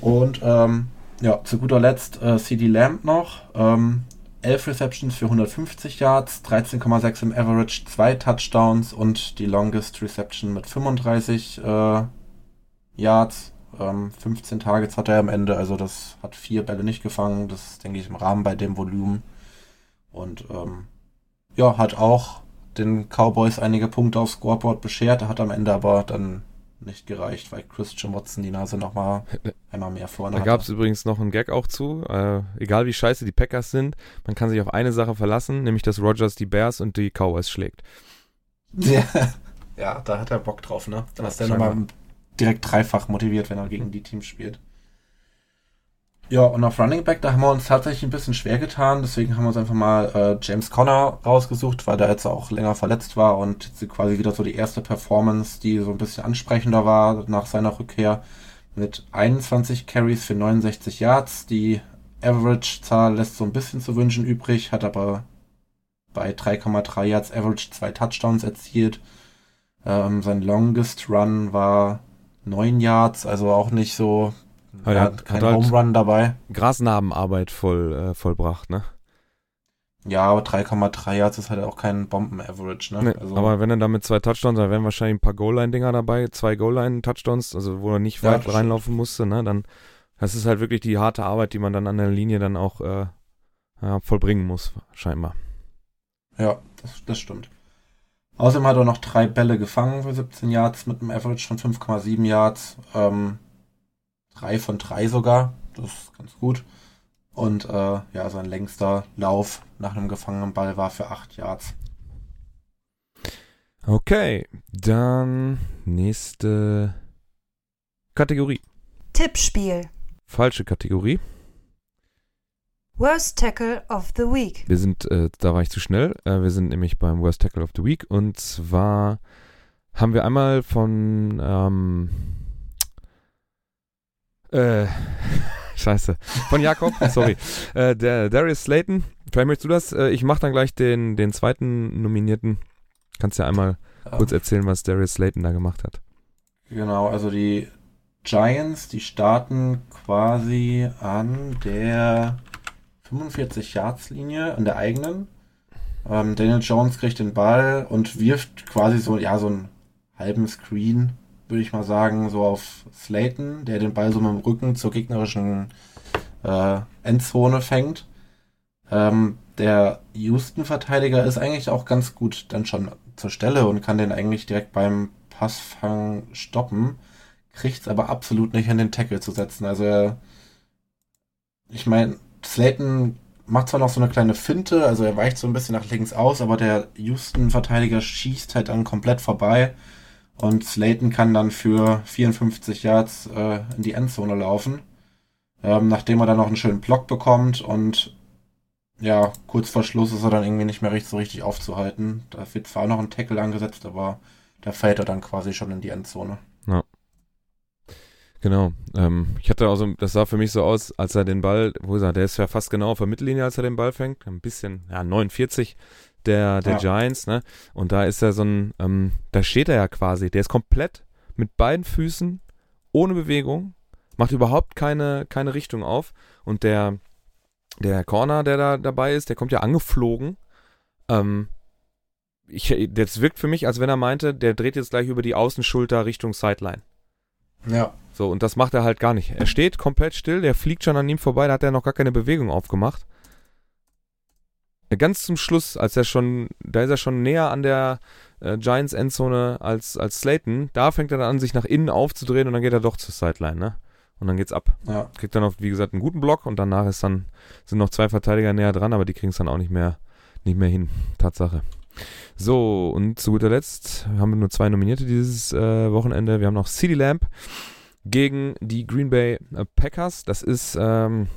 Und ähm, ja, zu guter Letzt äh, CD Lamb noch. Ähm, 11 Receptions für 150 Yards, 13,6 im Average, 2 Touchdowns und die Longest Reception mit 35 äh, Yards. Ähm, 15 Targets hat er am Ende, also das hat vier Bälle nicht gefangen. Das ist, denke ich, im Rahmen bei dem Volumen. Und ähm, ja, hat auch den Cowboys einige Punkte aufs Scoreboard beschert, hat am Ende aber dann nicht gereicht, weil Christian Watson die Nase nochmal (laughs) einmal mehr vorne Da gab es übrigens noch einen Gag auch zu. Äh, egal wie scheiße die Packers sind, man kann sich auf eine Sache verlassen, nämlich dass Rogers die Bears und die Cowboys schlägt. Ja, (laughs) ja da hat er Bock drauf, ne? Da ist der nochmal direkt dreifach motiviert, wenn er gegen die Teams spielt. Ja, und auf Running Back, da haben wir uns tatsächlich ein bisschen schwer getan. Deswegen haben wir uns einfach mal äh, James Conner rausgesucht, weil der jetzt auch länger verletzt war und quasi wieder so die erste Performance, die so ein bisschen ansprechender war nach seiner Rückkehr. Mit 21 Carries für 69 Yards. Die Average-Zahl lässt so ein bisschen zu wünschen übrig, hat aber bei 3,3 Yards Average zwei Touchdowns erzielt. Ähm, sein Longest Run war 9 Yards, also auch nicht so aber er hat keinen halt Home Run dabei. Grasnarbenarbeit voll, äh, vollbracht, ne? Ja, aber 3,3 Yards ist halt auch kein Bomben-Average, ne? Nee, also, aber wenn er damit zwei Touchdowns, dann wären wahrscheinlich ein paar Goal-Line-Dinger dabei, zwei Goal-Line-Touchdowns, also wo er nicht weit ja, reinlaufen musste, ne? Dann, das ist halt wirklich die harte Arbeit, die man dann an der Linie dann auch äh, ja, vollbringen muss, scheinbar. Ja, das, das stimmt. Außerdem hat er noch drei Bälle gefangen für 17 Yards mit einem Average von 5,7 Yards. Ähm, Drei von drei sogar. Das ist ganz gut. Und äh, ja, sein längster Lauf nach einem gefangenen Ball war für acht Yards. Okay, dann nächste Kategorie. Tippspiel. Falsche Kategorie. Worst Tackle of the Week. Wir sind, äh, da war ich zu schnell. Äh, wir sind nämlich beim Worst Tackle of the Week. Und zwar haben wir einmal von ähm, äh, (laughs) scheiße. Von Jakob, (laughs) sorry. Äh, der Darius Slayton. Vielleicht möchtest du das? Äh, ich mache dann gleich den, den zweiten Nominierten. Kannst ja einmal um, kurz erzählen, was Darius Slayton da gemacht hat. Genau, also die Giants, die starten quasi an der 45-Yards-Linie, an der eigenen. Ähm, Daniel Jones kriegt den Ball und wirft quasi so, ja, so einen halben Screen würde ich mal sagen, so auf Slayton, der den Ball so mit dem Rücken zur gegnerischen äh, Endzone fängt. Ähm, der Houston-Verteidiger ist eigentlich auch ganz gut dann schon zur Stelle und kann den eigentlich direkt beim Passfang stoppen, kriegt es aber absolut nicht in den Tackle zu setzen. Also ich meine, Slayton macht zwar noch so eine kleine Finte, also er weicht so ein bisschen nach links aus, aber der Houston-Verteidiger schießt halt dann komplett vorbei und Slayton kann dann für 54 Yards äh, in die Endzone laufen, ähm, nachdem er dann noch einen schönen Block bekommt und ja, kurz vor Schluss ist er dann irgendwie nicht mehr richtig, so richtig aufzuhalten. Da wird zwar noch ein Tackle angesetzt, aber da fällt er dann quasi schon in die Endzone. Ja. Genau. Ähm, ich hatte also, das sah für mich so aus, als er den Ball, wo ist er, der ist ja fast genau auf der Mittellinie, als er den Ball fängt. Ein bisschen, ja, 49 der, der ja. Giants, ne? Und da ist er so ein, ähm, da steht er ja quasi, der ist komplett mit beiden Füßen, ohne Bewegung, macht überhaupt keine, keine Richtung auf. Und der, der Corner, der da dabei ist, der kommt ja angeflogen. Ähm, ich, das wirkt für mich, als wenn er meinte, der dreht jetzt gleich über die Außenschulter Richtung Sideline. Ja. So, und das macht er halt gar nicht. Er steht komplett still, der fliegt schon an ihm vorbei, da hat er noch gar keine Bewegung aufgemacht ganz zum Schluss, als er schon, da ist er schon näher an der äh, Giants Endzone als, als Slayton, da fängt er dann an, sich nach innen aufzudrehen und dann geht er doch zur Sideline, ne? Und dann geht's ab. Ja. Kriegt dann noch, wie gesagt, einen guten Block und danach ist dann, sind noch zwei Verteidiger näher dran, aber die kriegen es dann auch nicht mehr, nicht mehr hin. Tatsache. So, und zu guter Letzt haben wir nur zwei Nominierte dieses äh, Wochenende. Wir haben noch City Lamp gegen die Green Bay äh, Packers. Das ist, ähm,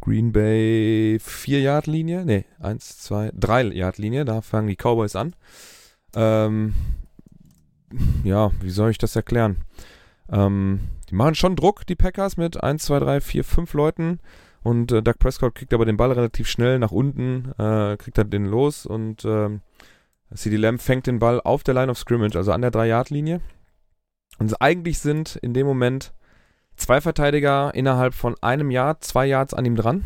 Green Bay 4-Yard-Linie. Ne, 1, 2, 3-Yard-Linie. Da fangen die Cowboys an. Ähm, ja, wie soll ich das erklären? Ähm, die machen schon Druck, die Packers, mit 1, 2, 3, 4, 5 Leuten. Und äh, Doug Prescott kriegt aber den Ball relativ schnell nach unten, äh, kriegt dann den los und äh, CD Lamb fängt den Ball auf der Line of Scrimmage, also an der 3-Yard-Linie. Und eigentlich sind in dem Moment zwei Verteidiger innerhalb von einem Jahr, zwei Yards an ihm dran.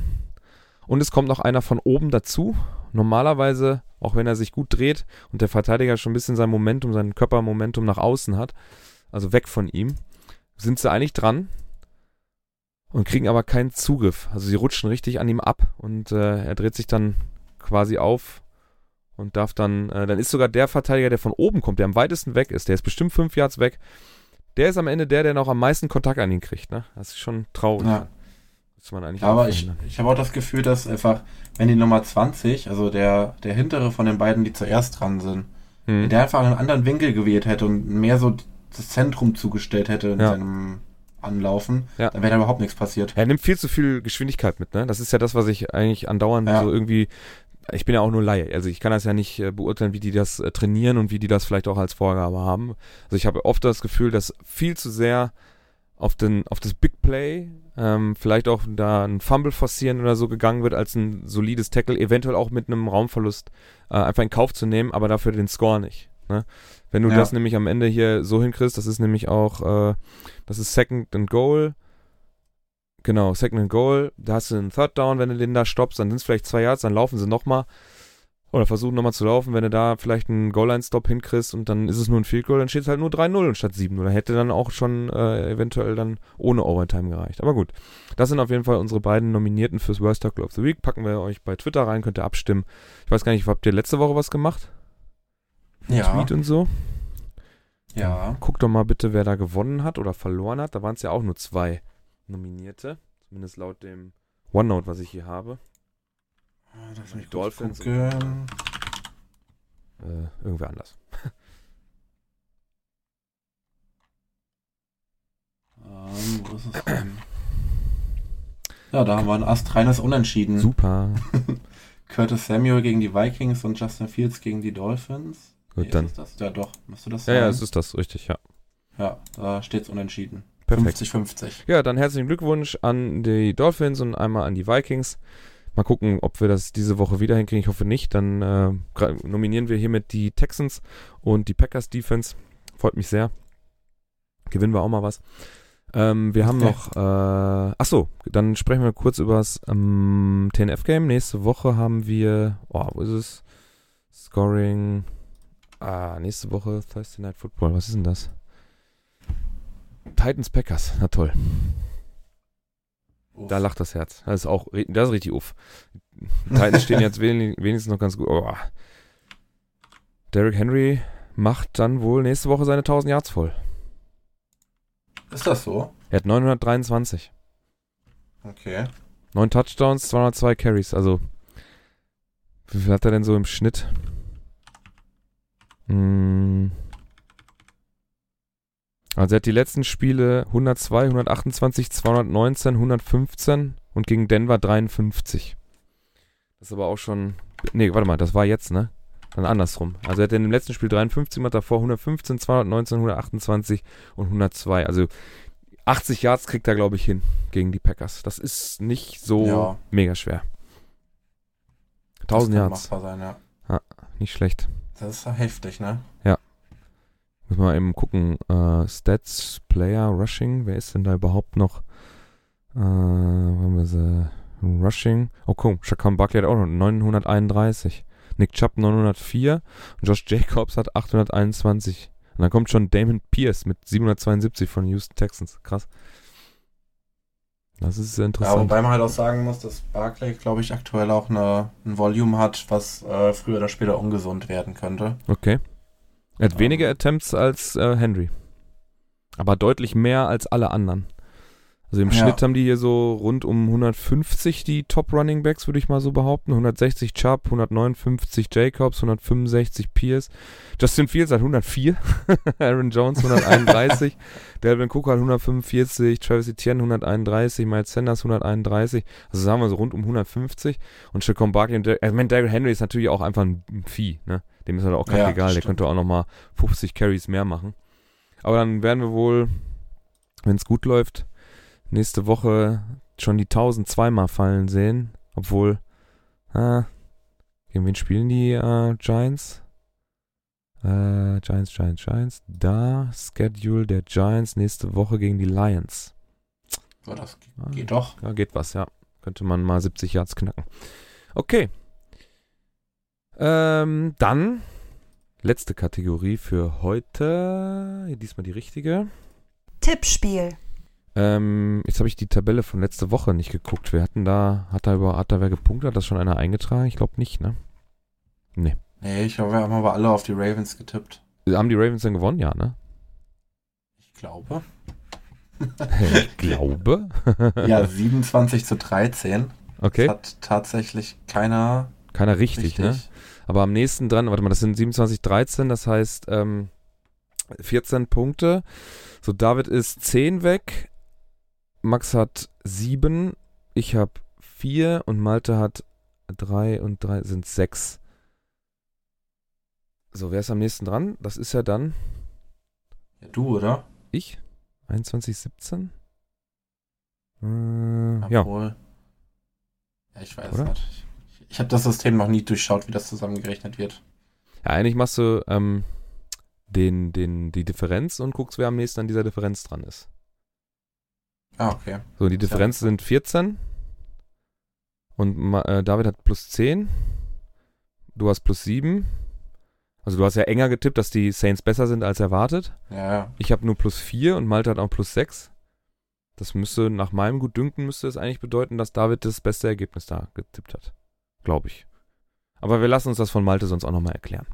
Und es kommt noch einer von oben dazu. Normalerweise, auch wenn er sich gut dreht und der Verteidiger schon ein bisschen sein Momentum, sein Körpermomentum nach außen hat, also weg von ihm, sind sie eigentlich dran und kriegen aber keinen Zugriff. Also sie rutschen richtig an ihm ab und äh, er dreht sich dann quasi auf und darf dann, äh, dann ist sogar der Verteidiger, der von oben kommt, der am weitesten weg ist, der ist bestimmt fünf Yards weg, der ist am Ende der, der noch am meisten Kontakt an ihn kriegt. Ne? Das ist schon traurig. Ja. Muss man eigentlich Aber ich, verhindern. ich habe auch das Gefühl, dass einfach, wenn die Nummer 20, also der, der hintere von den beiden, die zuerst dran sind, Hm. wenn der einfach einen anderen Winkel gewählt hätte und mehr so das Zentrum zugestellt hätte in Ja. seinem Anlaufen, Ja. dann wäre da überhaupt nichts passiert. Er nimmt viel zu viel Geschwindigkeit mit, ne? Das ist ja das, was ich eigentlich andauernd Ja. so irgendwie. Ich bin ja auch nur Laie. Also ich kann das ja nicht äh, beurteilen, wie die das äh, trainieren und wie die das vielleicht auch als Vorgabe haben. Also ich habe oft das Gefühl, dass viel zu sehr auf den, auf das Big Play, ähm, vielleicht auch da ein Fumble forcieren oder so gegangen wird, als ein solides Tackle, eventuell auch mit einem Raumverlust äh, einfach in Kauf zu nehmen, aber dafür den Score nicht. Ne? Wenn du Ja. das nämlich am Ende hier so hinkriegst, das ist nämlich auch, äh, das ist Second and Goal, Genau, Second and Goal. Da hast du einen Third Down, wenn du den da stoppst, dann sind es vielleicht zwei Yards, dann laufen sie nochmal. Oder versuchen nochmal zu laufen, wenn du da vielleicht einen Goal-Line-Stop hinkriegst und dann ist es nur ein Field Goal, dann steht es halt nur 3-0 statt 7. Oder hätte dann auch schon äh, eventuell dann ohne Overtime gereicht. Aber gut, das sind auf jeden Fall unsere beiden Nominierten fürs Worst Tackle of the Week. Packen wir euch bei Twitter rein, könnt ihr abstimmen. Ich weiß gar nicht, habt ihr letzte Woche was gemacht? Ja, Tweet und so? ja. Guckt doch mal bitte, wer da gewonnen hat oder verloren hat. Da waren es ja auch nur zwei Nominierte. Zumindest laut dem OneNote, was ich hier habe. Lass mich Dolphins. Äh, irgendwer anders. (laughs) Ähm, wo ist es denn? Ja, da haben wir ein astreines Unentschieden. Super. (laughs) Curtis Samuel gegen die Vikings und Justin Fields gegen die Dolphins. Gut, Nee, dann. Ist das? Ja, doch. Müsste das Ja, sein? ja, es ist das, richtig, ja. ja, da steht's unentschieden. Perfekt. 50-50. Ja, dann herzlichen Glückwunsch an die Dolphins und einmal an die Vikings. Mal gucken, ob wir das diese Woche wieder hinkriegen. Ich hoffe nicht. Dann äh, nominieren wir hiermit die Texans und die Packers Defense. Freut mich sehr. Gewinnen wir auch mal was. Ähm, wir haben Okay. noch, äh, ach so, dann sprechen wir kurz über das ähm, TNF-Game. Nächste Woche haben wir, oh, wo ist es? Scoring, ah, nächste Woche Thursday Night Football. Was ist denn das? Titans Packers, na toll. Uff. Da lacht das Herz. Das ist auch, das ist richtig uff. Titans stehen jetzt (laughs) wen- wenigstens noch ganz gut. Oh. Derrick Henry macht dann wohl nächste Woche seine 1000 Yards voll. Ist das so? Er hat 923. Okay. 9 Touchdowns, 202 Carries. Also, wie viel hat er denn so im Schnitt? Hm. Also er hat die letzten Spiele 102, 128, 219, 115 und gegen Denver 53. Das ist aber auch schon... Nee, warte mal, das war jetzt, ne? Dann andersrum. Also er hat in dem letzten Spiel 53 gemacht, davor 115, 219, 128 und 102. Also 80 Yards kriegt er, glaube ich, hin gegen die Packers. Das ist nicht so Ja. mega schwer. Das 1000 kann Yards, machbar sein, ja. nicht schlecht. Das ist ja heftig, ne? Muss mal eben gucken. Äh, Stats, Player, Rushing. Wer ist denn da überhaupt noch? Äh, wo haben wir sie? Rushing. Oh, guck. Shaquan Barkley hat auch noch 931. Nick Chubb 904. Und Josh Jacobs hat 821. Und dann kommt schon Damon Pierce mit 772 von Houston Texans. Krass. Das ist Ja, interessant. wobei man halt auch sagen muss, dass Barclay, glaube ich, aktuell auch eine, ein Volume hat, was äh, früher oder später ungesund werden könnte. Okay. Er hat Ähm. weniger Attempts als äh, Henry. Aber deutlich mehr als alle anderen. Also im Ja. Schnitt haben die hier so rund um 150 die Top Running Backs, würde ich mal so behaupten. 160 Chubb, 159 Jacobs, 165 Pierce. Justin Fields hat 104. (laughs) Aaron Jones 131. (laughs) Delvin Cook hat 145. Travis Etienne 131. Miles Sanders 131. Also sagen wir so rund um 150. Und Shaquem Barkley und Der ich meine, Daryl Henry ist natürlich auch einfach ein Vieh, ne? Dem ist halt auch Ja, egal. Der stimmt. könnte auch nochmal 50 Carries mehr machen. Aber dann werden wir wohl, wenn es gut läuft, nächste Woche schon die 1000 zweimal fallen sehen. Obwohl, ah, gegen wen spielen die äh, Giants? Äh, Giants, Giants, Giants. Da, Schedule der Giants nächste Woche gegen die Lions. Ja, das Ah. geht doch. Ja, geht was, ja. Könnte man mal 70 Yards knacken. Okay. Ähm, dann letzte Kategorie für heute. Diesmal die richtige. Tippspiel. Ähm, jetzt habe ich die Tabelle von letzte Woche nicht geguckt. Wir hatten da, hat da über, hat da wer gepunktet? Hat das schon einer eingetragen? Ich glaube nicht, ne? Nee, ich glaube, wir haben aber alle auf die Ravens getippt. Haben die Ravens denn gewonnen? Ja, ne? Ich glaube. (laughs) ich glaube. (laughs) ja, 27 zu 13. Okay. Das hat tatsächlich keiner Keiner richtig, richtig. ne? Aber am nächsten dran, warte mal, das sind 27, 13, das heißt ähm, 14 Punkte. So, David ist 10 weg, Max hat 7, ich habe 4 und Malte hat 3 und 3 sind 6. So, wer ist am nächsten dran? Das ist ja dann Ja, du, oder? ich. 21, 17? Äh, ja, Obwohl. Ja, ich weiß Oder? nicht. Ich, habe das System noch nie durchschaut, wie das zusammengerechnet wird. ja, eigentlich machst du ähm, den, den, die Differenz und guckst, wer am nächsten an dieser Differenz dran ist. Ah, okay. So, die Differenz sind 14. Und äh, David hat plus 10. Du hast plus 7. Also du hast ja enger getippt, dass die Saints besser sind als erwartet. Ja, ja. Ich habe nur plus 4 und Malte hat auch plus 6. Das müsste, nach meinem Gutdünken, müsste es eigentlich bedeuten, dass David das beste Ergebnis da getippt hat. Glaube ich. Aber wir lassen uns das von Malte sonst auch nochmal erklären.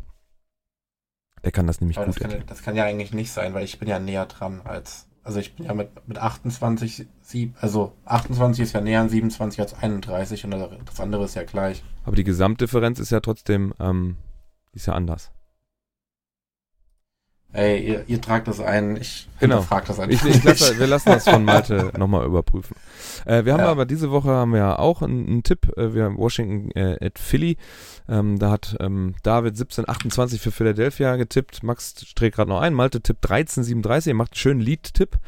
Der kann das nämlich Aber gut das kann, erklären. das kann ja eigentlich nicht sein, weil ich bin ja näher dran als. Also ich bin ja mit, mit 28, sieb, also 28 ist ja näher an 27 als 31 und das andere ist ja gleich. Aber die Gesamtdifferenz ist ja trotzdem, ähm, ist ja anders. Ey, ihr, ihr tragt das ein, ich Genau. frag das Ich, einfach. ich lasse, wir lassen das von (laughs) Malte nochmal überprüfen. Äh, wir haben Ja. aber diese Woche haben wir auch einen, einen Tipp. Äh, wir haben Washington äh, at Philly. Ähm, da hat ähm, David 1728 für Philadelphia getippt. Max trägt gerade noch ein. Malte tippt 1337. Er macht einen schönen Lead-Tipp.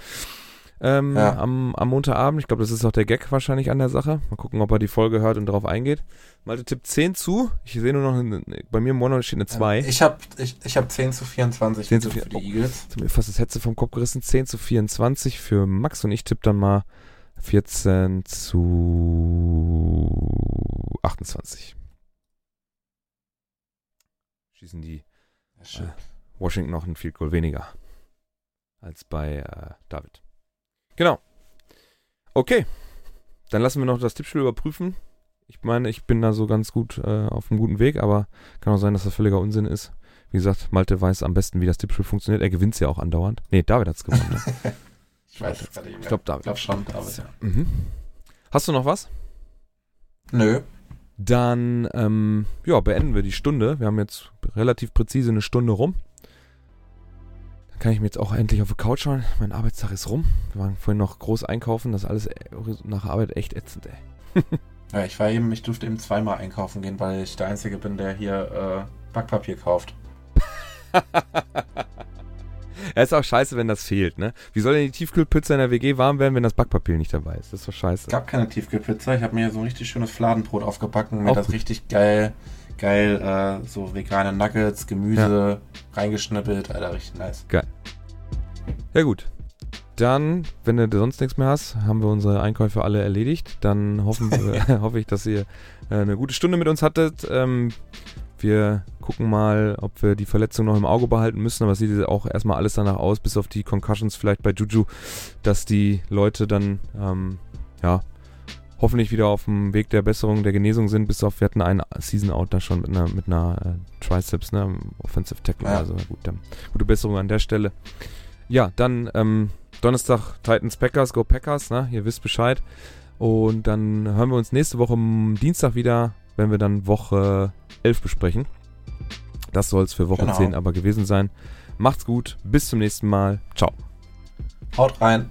Ähm, Ja. am, am Montagabend. Ich glaube, das ist auch der Gag wahrscheinlich an der Sache. Mal gucken, ob er die Folge hört und darauf eingeht. Malte tippt 10 zu. Ich sehe nur noch, eine, bei mir im Monat steht eine 2. Ich habe ich, ich hab 10 zu 24 10 zu für 4. die Eagles. Jetzt hat mir fast das Hetze vom Kopf gerissen. 10 zu 24 für Max und ich tippe dann mal 14 zu 28. Schießen die schön. Washington noch ein Field Goal weniger als bei äh, David. Genau. Okay. Dann lassen wir noch das Tippspiel überprüfen. Ich meine, ich bin da so ganz gut äh, auf einem guten Weg, aber kann auch sein, dass das völliger Unsinn ist. Wie gesagt, Malte weiß am besten, wie das Tippspiel funktioniert. Er gewinnt ja auch andauernd. Nee, David hat's gewonnen. Ne? (laughs) Ich weiß es gerade nicht ich mehr. glaube, Ich David. glaube schon, aber ja. Mhm. Hast du noch was? Nö. Dann ähm, ja, beenden wir die Stunde. Wir haben jetzt relativ präzise eine Stunde rum. Kann ich mir jetzt auch endlich auf die Couch schauen. Mein Arbeitstag ist rum. Wir waren vorhin noch groß einkaufen. Das ist alles äh, nach Arbeit echt ätzend, ey. (laughs) Ja, ich war eben, ich durfte eben zweimal einkaufen gehen, weil ich der Einzige bin, der hier äh, Backpapier kauft. (laughs) Ja, ist auch scheiße, wenn das fehlt, ne? Wie soll denn die Tiefkühlpizza in der WG warm werden, wenn das Backpapier nicht dabei ist? Das ist doch scheiße. Es gab keine Tiefkühlpizza, ich habe mir so ein richtig schönes Fladenbrot aufgebacken, mir das richtig geil, geil, äh, so vegane Nuggets, Gemüse reingeschnippelt, Alter, richtig nice. Ja gut. Dann, wenn du sonst nichts mehr hast, haben wir unsere Einkäufe alle erledigt. Dann hoffen wir, (laughs) (laughs) hoffe ich, dass ihr äh, eine gute Stunde mit uns hattet. Ähm, wir gucken mal, ob wir die Verletzung noch im Auge behalten müssen, aber es sieht auch erstmal alles danach aus, bis auf die Concussions vielleicht bei Juju, dass die Leute dann, ähm, ja, hoffentlich wieder auf dem Weg der Besserung, der Genesung sind, bis auf, wir hatten einen Season-Out da schon mit einer, mit einer äh, Triceps, ne, Offensive Tackle, Ja. also gut, dann, gute Besserung an der Stelle. Ja, dann ähm, Donnerstag Titans Packers, Go Packers, ne? Ihr wisst Bescheid. Und dann hören wir uns nächste Woche am Dienstag wieder, wenn wir dann Woche 11 besprechen. Das soll es für Woche Genau. 10 aber gewesen sein. Macht's gut, bis zum nächsten Mal. Ciao. Haut rein.